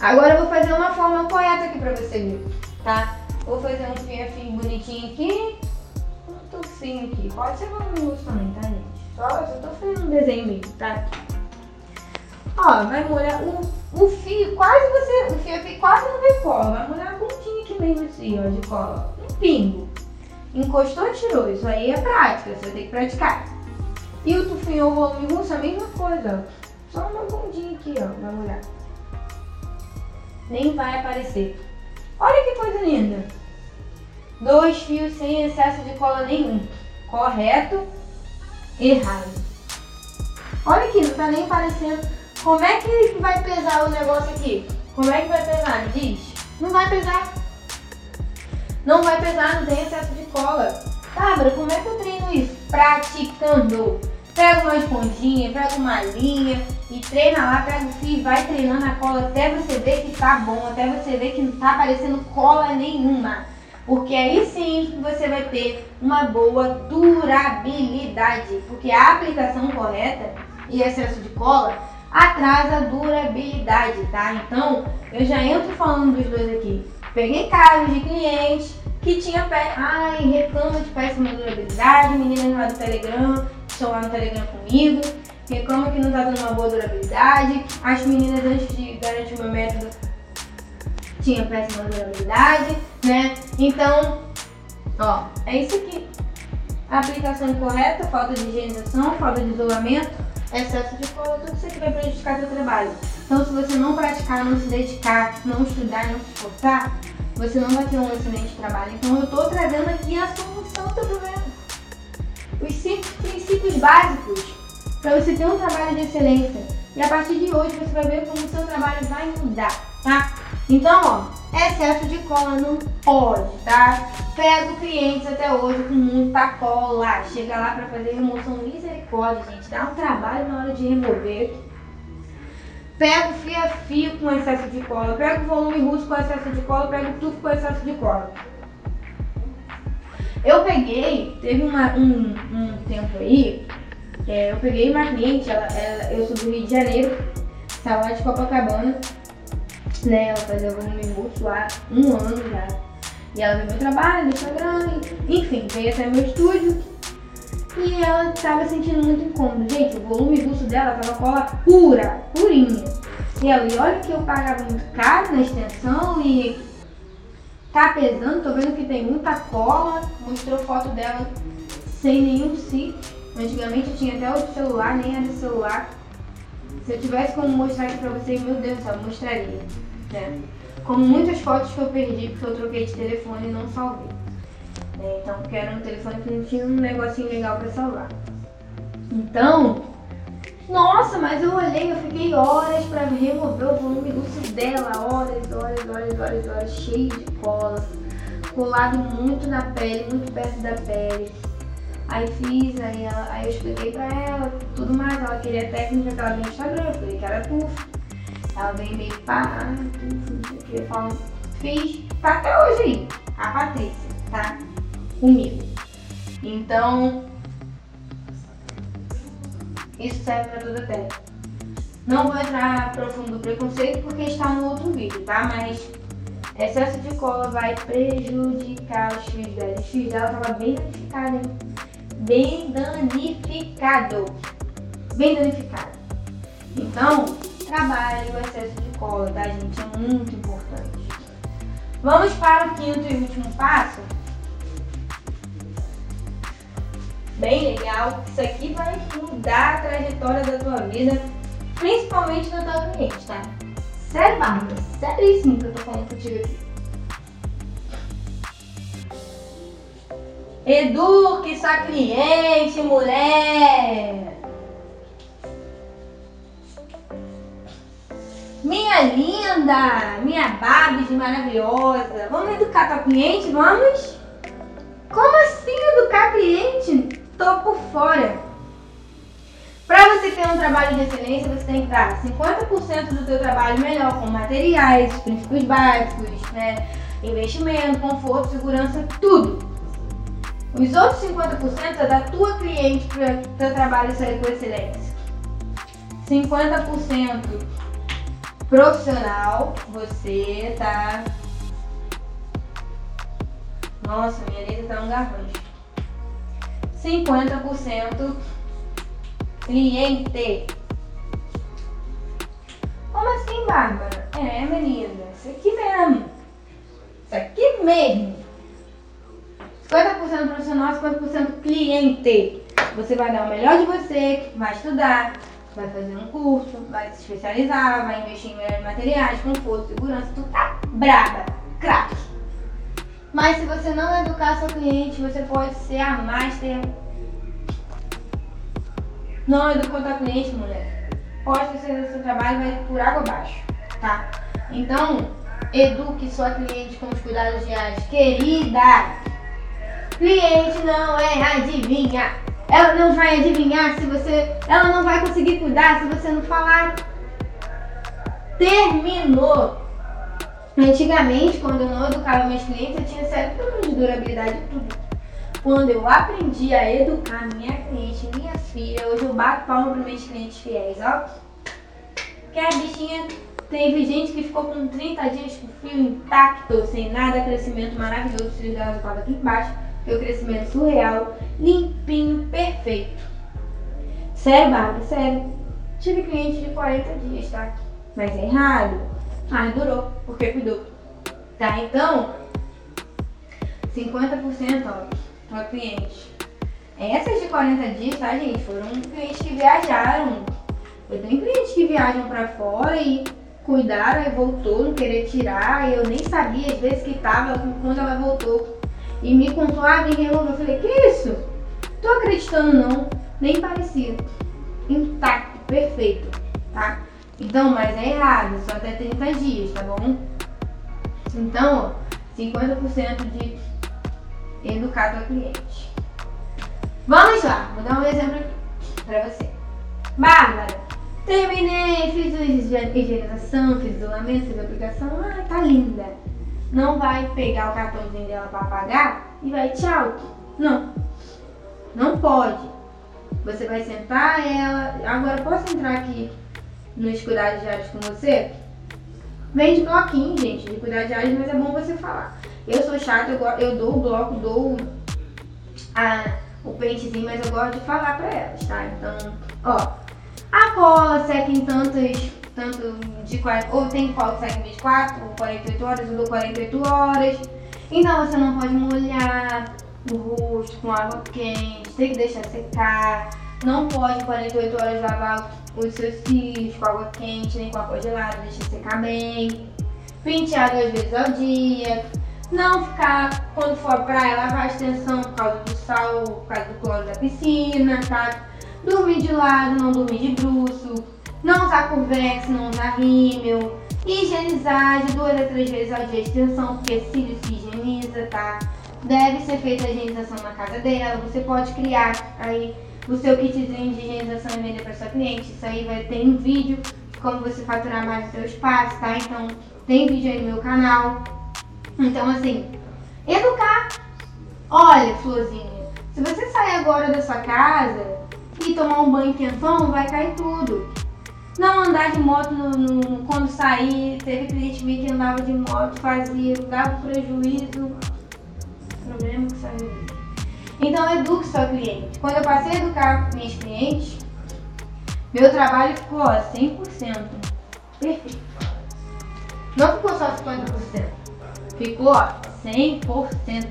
Agora eu vou fazer uma forma correta aqui pra você ver, tá? Vou fazer um fio bonitinho aqui. Um tufinho aqui. Pode ser volumoso também, tá, gente? Só, só tô fazendo um desenho mesmo, tá? Ó, vai molhar o, o fio, quase você. O fio a fio quase não vem cola. Vai molhar a pontinha aqui mesmo assim, ó, de cola. Um pingo. Encostou, tirou. Isso aí é prática, você ter que praticar. E o tufinho ou volume russo, a mesma coisa, ó. Só uma bundinha aqui, ó, vai molhar. Nem vai aparecer. Olha que coisa linda. Dois fios sem excesso de cola nenhum. Correto, errado. Olha aqui, não tá nem aparecendo. Como é que vai pesar o negócio aqui? Como é que vai pesar? Me diz. Não vai pesar. Não vai pesar, não tem excesso de cola. Bárbara, como é que eu treino isso? Praticando. Pega uma esponjinha, pega uma linha e treina lá, pega o fio e vai treinando a cola até você ver que tá bom, até você ver que não tá aparecendo cola nenhuma. Porque aí sim você vai ter uma boa durabilidade. Porque a aplicação correta e excesso de cola atrasa a durabilidade, tá? Então, eu já entro falando dos dois aqui. Peguei casos de clientes que tinha pé, ai, reclama de péssima durabilidade, meninas lá do Telegram, estão lá no Telegram comigo, reclama que não tá dando uma boa durabilidade. As meninas antes de garantir o meu método tinha péssima durabilidade, né? Então, ó, é isso aqui. Aplicação incorreta, falta de higienização, falta de isolamento, excesso de cola, tudo isso aqui vai prejudicar seu trabalho. Então, se você não praticar, não se dedicar, não estudar, não se esforçar, você não vai ter um excelente trabalho. Então, eu estou trazendo aqui a solução do problema. Os cinco princípios básicos para você ter um trabalho de excelência. E a partir de hoje, você vai ver como o seu trabalho vai mudar, tá? Então, ó, excesso de cola não pode, tá? Pego clientes até hoje com muita cola. Chega lá para fazer remoção misericórdia, gente. Dá um trabalho na hora de remover. Pego fio a fio com excesso de cola. Pego volume russo com excesso de cola. Pego tufo com excesso de cola. Eu peguei, teve uma, um, um tempo aí, é, eu peguei uma cliente, ela, ela, eu sou do Rio de Janeiro, estava lá de Copacabana né? Ela fazia volume russo lá um ano já. E ela viu meu trabalho no Instagram, enfim, veio até meu estúdio. E ela estava sentindo muito incômodo. Gente, o volume russo dela tava cola pura, purinha. E ela, e olha que eu pagava muito caro na extensão e tá pesando, tô vendo que tem muita cola. Mostrou foto dela sem nenhum sítio. Antigamente eu tinha até outro celular, nem era celular. Se eu tivesse como mostrar aqui pra vocês, meu Deus do céu, mostraria né? Como muitas fotos que eu perdi porque eu troquei de telefone e não salvei. Né? Então, porque era um telefone que não tinha um negocinho legal para salvar. Então, nossa, mas eu olhei, eu fiquei horas para remover o volume russo dela, horas, horas, horas, horas, horas, cheio de cola, colado muito na pele, muito perto da pele. Aí fiz, aí, ela, aí eu expliquei pra ela tudo mais, ela queria técnica que ela no Instagram, eu falei que era puff. Ela veio meio o que. Eu falo, fiz, tá até hoje aí. A Patrícia, tá? Comigo. Então, isso serve pra toda a pele. Não vou entrar profundo no preconceito porque está no outro vídeo, tá? Mas excesso de cola vai prejudicar os fios dela. Os fios dela estavam bem danificados, hein? Bem danificado. Bem danificado. Então, trabalhe o excesso de cola, tá, gente? É muito importante. Vamos para o quinto e último passo. Bem legal. Isso aqui vai mudar a trajetória da tua vida, principalmente da tua cliente, tá? Sério, Bárbara? Seríssimo que eu tô falando contigo aqui. Eduque sua cliente, mulher! Minha linda, minha Babs maravilhosa. Vamos educar tua cliente? Vamos? Como assim educar cliente? Tô por fora. Para você ter um trabalho de excelência, você tem que dar 50% do seu trabalho melhor com materiais, princípios básicos, né? investimento, conforto, segurança, tudo. Os outros 50% é da tua cliente para o teu trabalho sair com excelência. 50% profissional, você tá. Nossa, minha letra tá um garrancho. 50% cliente. Como assim, Bárbara? É, menina, isso aqui mesmo. Isso aqui mesmo. 50% profissional, 50% cliente. Você vai dar o melhor de você, vai estudar, vai fazer um curso, vai se especializar, vai investir em materiais, conforto, segurança, tu tá braba, craque. Mas se você não educar seu cliente, você pode ser a master. Não educou seu cliente, mulher. Pode ser que seu trabalho vai por água abaixo, tá? Então, eduque sua cliente com os cuidados diários. Querida, cliente não é adivinha. Ela não vai adivinhar se você. Ela não vai conseguir cuidar se você não falar. Terminou. Antigamente, quando eu não educava meus clientes, eu tinha certo problema de durabilidade e tudo. Quando eu aprendi a educar minha cliente, minha filha, hoje eu bato palma para meus clientes fiéis, ó. Que a bichinha teve gente que ficou com 30 dias com fio intacto, sem nada, crescimento maravilhoso, os cílios dela aqui embaixo meu crescimento surreal, limpinho, perfeito. Sério, Bárbara, sério. Tive cliente de 40 dias, tá? Mas é errado. Mas durou, porque cuidou. Tá? Então, 50% ó, para cliente. Essas de 40 dias, tá, gente? Foram clientes que viajaram. Eu tenho clientes que viajam para fora e cuidaram e voltou, não querer tirar. E eu nem sabia às vezes que tava quando ela voltou e me contou, ah, vem renovo. Eu falei, que isso? Tô acreditando não, nem parecia. Intacto, perfeito, tá? Então, mas é errado, só até 30 dias, tá bom? Então, ó, 50% de educar tua cliente. Vamos lá, vou dar um exemplo aqui pra você. Bárbara, terminei, fiz higienização, fiz isolamento, fiz aplicação, ah, tá linda não vai pegar o cartãozinho dela para pagar e vai tchau. Não. Não pode. Você vai sentar ela. Agora posso entrar aqui nos cuidados diários com você? Vem de bloquinho, gente, de cuidados diários, mas é bom você falar. Eu sou chata, eu, eu dou o bloco, dou a, o pentezinho, mas eu gosto de falar pra elas, tá? Então, ó, a cola seca em tantas tanto de 40, ou tem qual que sai 24 ou 48 horas, dou 48 horas. Então você não pode molhar o rosto com água quente, tem que deixar secar. Não pode 48 horas lavar os seus cílios com água quente, nem com água gelada, deixa secar bem. Pentear duas vezes ao dia. Não ficar, quando for praia, lavar a extensão por causa do sal, por causa do cloro da piscina, tá? Dormir de lado, não dormir de bruxo não usar convex, não usar rímel, higienizar de duas a três vezes ao dia a extensão, porque cílio se higieniza, tá? Deve ser feita a higienização na casa dela, você pode criar aí o seu kitzinho de higienização e vender para sua cliente, isso aí vai ter um vídeo de como você faturar mais o seu espaço, tá? Então tem vídeo aí no meu canal. Então assim, educar. Olha, florzinha, se você sair agora da sua casa e tomar um banho quentão, vai cair tudo. Não andar de moto no, no, quando sair, teve cliente que andava de moto, fazia, dava prejuízo. Que. Então eduque seu cliente. Quando eu passei a educar minhas clientes, meu trabalho ficou ó, 100%. Perfeito. Não ficou só 50%. Ficou ó, 100%.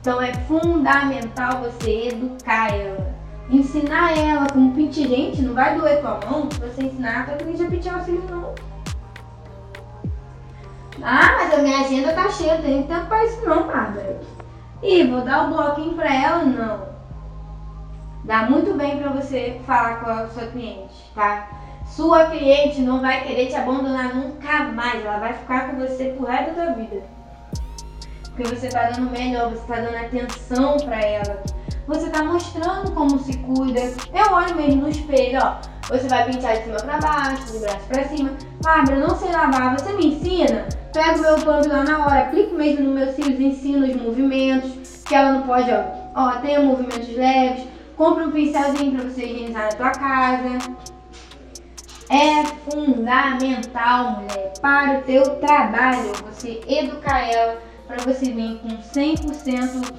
Então é fundamental você educar ela ensinar ela como pentear. Gente, não vai doer tua mão se você ensinar a tua cliente a pentear o cílio, não. Ah, mas a minha agenda tá cheia, não tem tempo pra isso não, Bárbara. E vou dar o bloquinho pra ela? Não. Dá muito bem pra você falar com a sua cliente, tá? Sua cliente não vai querer te abandonar nunca mais. Ela vai ficar com você pro resto da vida. Porque você tá dando melhor, você tá dando atenção para ela. Você tá mostrando como se cuida. Eu olho mesmo no espelho, ó. Você vai pintar de cima para baixo, de braço para cima. Bárbara, não sei lavar, você me ensina? Pego meu pano lá na hora, aplico mesmo nos meus cílios, ensino os movimentos. Que ela não pode, ó. Ó, tenha movimentos leves. Compre um pincelzinho para você higienizar na tua casa. É fundamental, mulher, para o teu trabalho. Você educar ela para você vir com 100%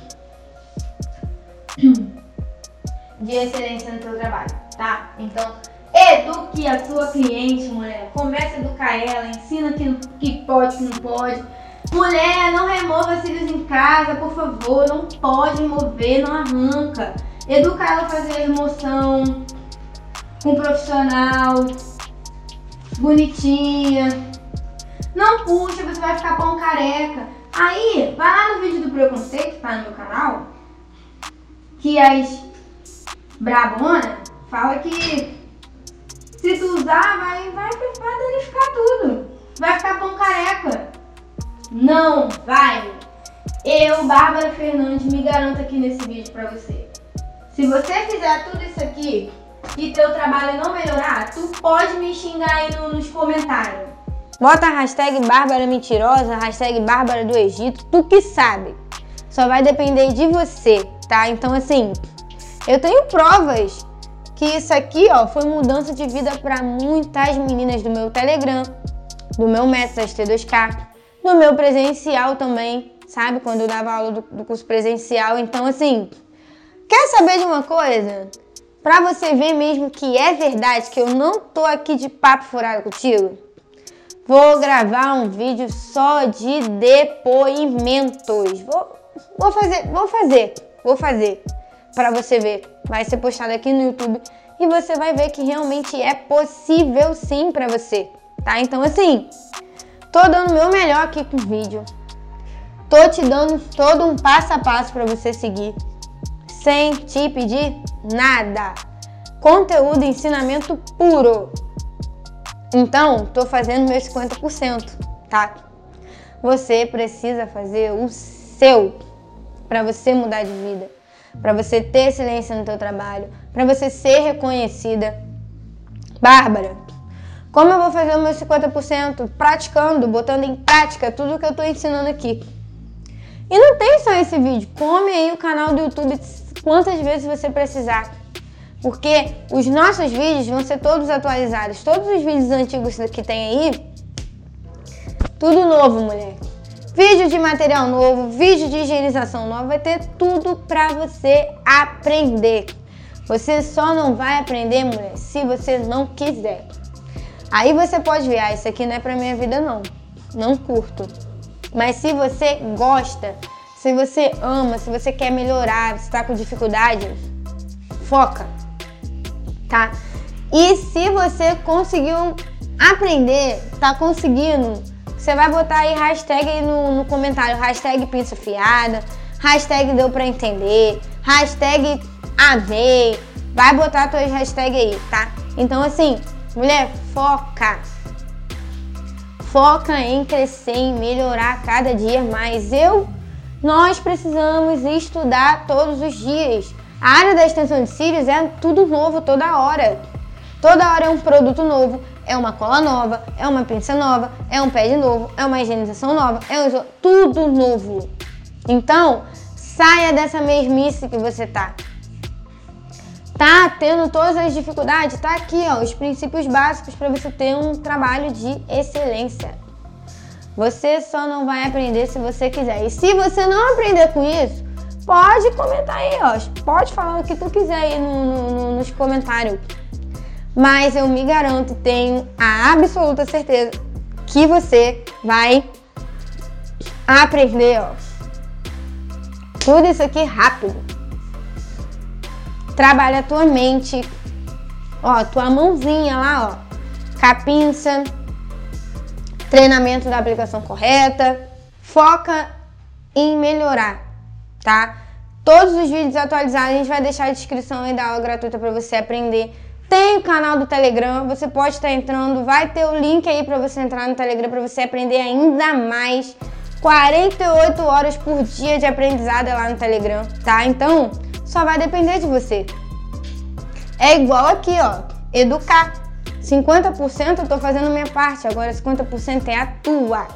de excelência no teu trabalho, tá? Então, eduque a sua cliente, mulher. Comece a educar ela, ensina que, que pode, que não pode. Mulher, não remova cílios em casa, por favor. Não pode mover, não arranca. Educa ela a fazer remoção com um profissional, bonitinha. Não puxa, você vai ficar pão careca. Aí, vai lá no vídeo do preconceito, tá no meu canal, que as brabona fala que se tu usar, vai, vai, vai danificar tudo. Vai ficar pão careca. Não vai. Eu, Bárbara Fernandes, me garanto aqui nesse vídeo pra você. Se você fizer tudo isso aqui e teu trabalho não melhorar, tu pode me xingar aí no, nos comentários. Bota a hashtag Bárbara Mentirosa, hashtag Bárbara do Egito, tu que sabe. Só vai depender de você, tá? Então, assim, eu tenho provas que isso aqui, ó, foi mudança de vida para muitas meninas do meu Telegram, do meu método T2K, do meu presencial também, sabe? Quando eu dava aula do, do curso presencial. Então, assim, quer saber de uma coisa? Pra você ver mesmo que é verdade, que eu não tô aqui de papo furado contigo, Vou gravar um vídeo só de depoimentos. Vou, vou fazer, vou fazer, vou fazer para você ver. Vai ser postado aqui no YouTube e você vai ver que realmente é possível sim para você, tá? Então assim, tô dando o meu melhor aqui com o vídeo. Tô te dando todo um passo a passo para você seguir, sem te pedir nada. Conteúdo, ensinamento puro. Então, tô fazendo meus 50%, tá? Você precisa fazer o seu para você mudar de vida, para você ter excelência no teu trabalho, para você ser reconhecida. Bárbara, como eu vou fazer os meus 50%? Praticando, botando em prática tudo que eu tô ensinando aqui. E não tem só esse vídeo. Come aí o canal do YouTube quantas vezes você precisar. Porque os nossos vídeos vão ser todos atualizados. Todos os vídeos antigos que tem aí, tudo novo, mulher. Vídeo de material novo, vídeo de higienização nova, vai ter tudo pra você aprender. Você só não vai aprender, mulher, se você não quiser. Aí você pode ver, ah, isso aqui não é pra minha vida não. Não curto. Mas se você gosta, se você ama, se você quer melhorar, se tá com dificuldade, foca tá? E se você conseguiu aprender, tá conseguindo, você vai botar aí hashtag aí no, no comentário, hashtag pinça fiada, hashtag deu pra entender, hashtag amei, vai botar tuas hashtags aí, tá? Então assim, mulher, foca. Foca em crescer, em melhorar cada dia mais. Eu, nós precisamos estudar todos os dias. A área da extensão de cílios é tudo novo toda hora. Toda hora é um produto novo, é uma cola nova, é uma pinça nova, é um pad novo, é uma higienização nova, é um... tudo novo. Então, saia dessa mesmice que você tá. Tá tendo todas as dificuldades? Tá aqui, ó, os princípios básicos para você ter um trabalho de excelência. Você só não vai aprender se você quiser. E se você não aprender com isso, pode comentar aí, ó. Pode falar o que tu quiser aí no, no, nos comentários. Mas eu me garanto, tenho a absoluta certeza que você vai aprender, ó. Tudo isso aqui rápido. Trabalha a tua mente. Ó, tua mãozinha lá, ó. Capinça. Treinamento da aplicação correta. Foca em melhorar tá? Todos os vídeos atualizados a gente vai deixar a descrição aí da aula gratuita para você aprender. Tem o canal do Telegram, você pode estar entrando, vai ter o link aí para você entrar no Telegram para você aprender ainda mais. 48 horas por dia de aprendizado lá no Telegram, tá? Então, só vai depender de você. É igual aqui, ó, educar. 50% eu tô fazendo minha parte, agora 50% é a tua,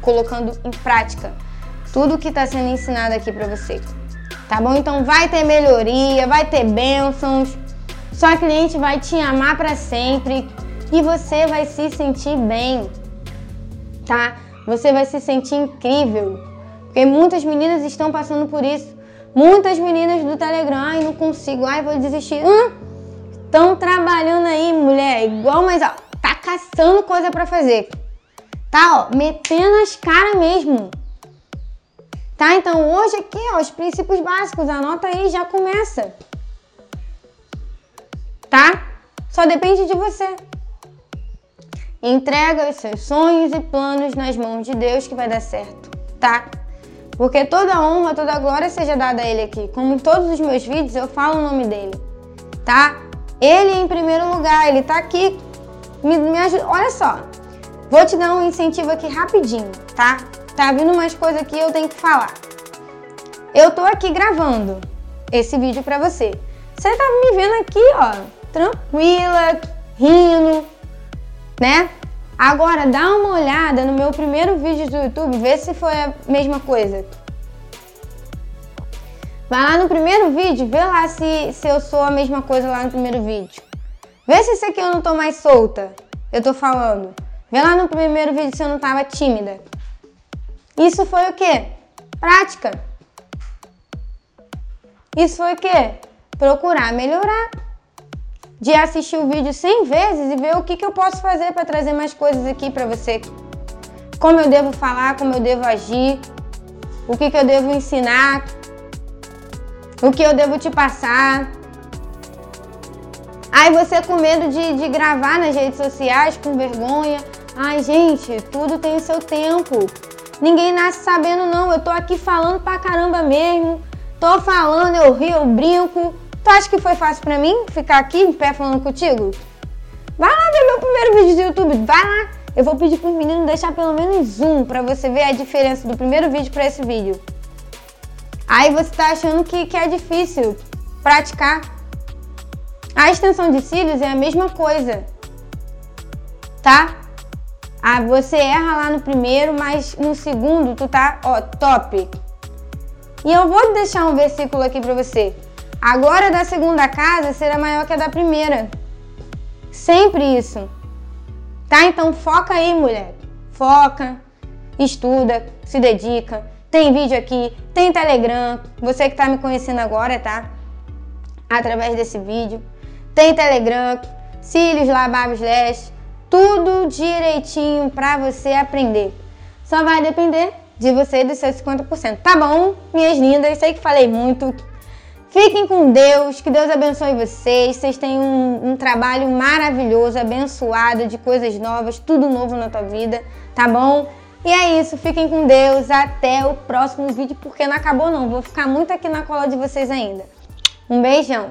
colocando em prática tudo que está sendo ensinado aqui para você. Tá bom? Então vai ter melhoria, vai ter bênçãos, sua cliente vai te amar para sempre e você vai se sentir bem, tá? Você vai se sentir incrível, porque muitas meninas estão passando por isso. Muitas meninas do Telegram, ai, não consigo, ai, vou desistir. Estão hum, trabalhando aí, mulher, igual, mas ó, tá caçando coisa para fazer. Tá, ó, metendo as caras mesmo. Tá? Então hoje aqui, ó, os princípios básicos, anota aí, já começa tá? Só depende de você. Entrega os seus sonhos e planos nas mãos de Deus que vai dar certo, tá? Porque toda honra, toda glória seja dada a Ele aqui. Como em todos os meus vídeos eu falo o nome dele, tá? Ele em primeiro lugar, ele tá aqui. Me, me ajuda. Olha só, vou te dar um incentivo aqui rapidinho, tá? Tá vindo umas coisas aqui eu tenho que falar. Eu tô aqui gravando esse vídeo pra você. Você tá me vendo aqui, ó, tranquila, rindo, né? Agora dá uma olhada no meu primeiro vídeo do YouTube, vê se foi a mesma coisa. Vai lá no primeiro vídeo, vê lá se, se eu sou a mesma coisa lá no primeiro vídeo. Vê se esse aqui eu não tô mais solta. Eu tô falando. Vê lá no primeiro vídeo se eu não tava tímida. Isso foi o quê? Prática. Isso foi o quê? Procurar melhorar de assistir o vídeo 100 vezes e ver o que, que eu posso fazer para trazer mais coisas aqui para você. Como eu devo falar, como eu devo agir, o que, que eu devo ensinar, o que eu devo te passar. Aí você com medo de, de gravar nas redes sociais, com vergonha. Ai, gente, tudo tem o seu tempo. Ninguém nasce sabendo, não. Eu tô aqui falando pra caramba mesmo. Tô falando, eu rio, eu brinco. Tu acha que foi fácil pra mim ficar aqui em pé falando contigo? Vai lá ver meu primeiro vídeo do YouTube, vai lá. Eu vou pedir pro menino deixar pelo menos um pra você ver a diferença do primeiro vídeo pra esse vídeo. Aí você tá achando que, que é difícil praticar. A extensão de cílios é a mesma coisa, tá? Ah, você erra lá no primeiro, mas no segundo tu tá, ó, top. E eu vou deixar um versículo aqui pra você. Agora da segunda casa será maior que a da primeira. Sempre isso. Tá? Então foca aí, mulher. Foca, estuda, se dedica. Tem vídeo aqui, tem Telegram. Você que tá me conhecendo agora, tá? Através desse vídeo. Tem Telegram, cílios lá, Babs Lash. Tudo direitinho pra você aprender. Só vai depender de você e dos seus 50%. Tá bom, minhas lindas? Sei que falei muito. Fiquem com Deus, que Deus abençoe vocês. Vocês têm um, um, trabalho maravilhoso, abençoado, de coisas novas, tudo novo na tua vida, tá bom? E é isso, fiquem com Deus. Até o próximo vídeo, porque não acabou não. Vou ficar muito aqui na cola de vocês ainda. Um beijão.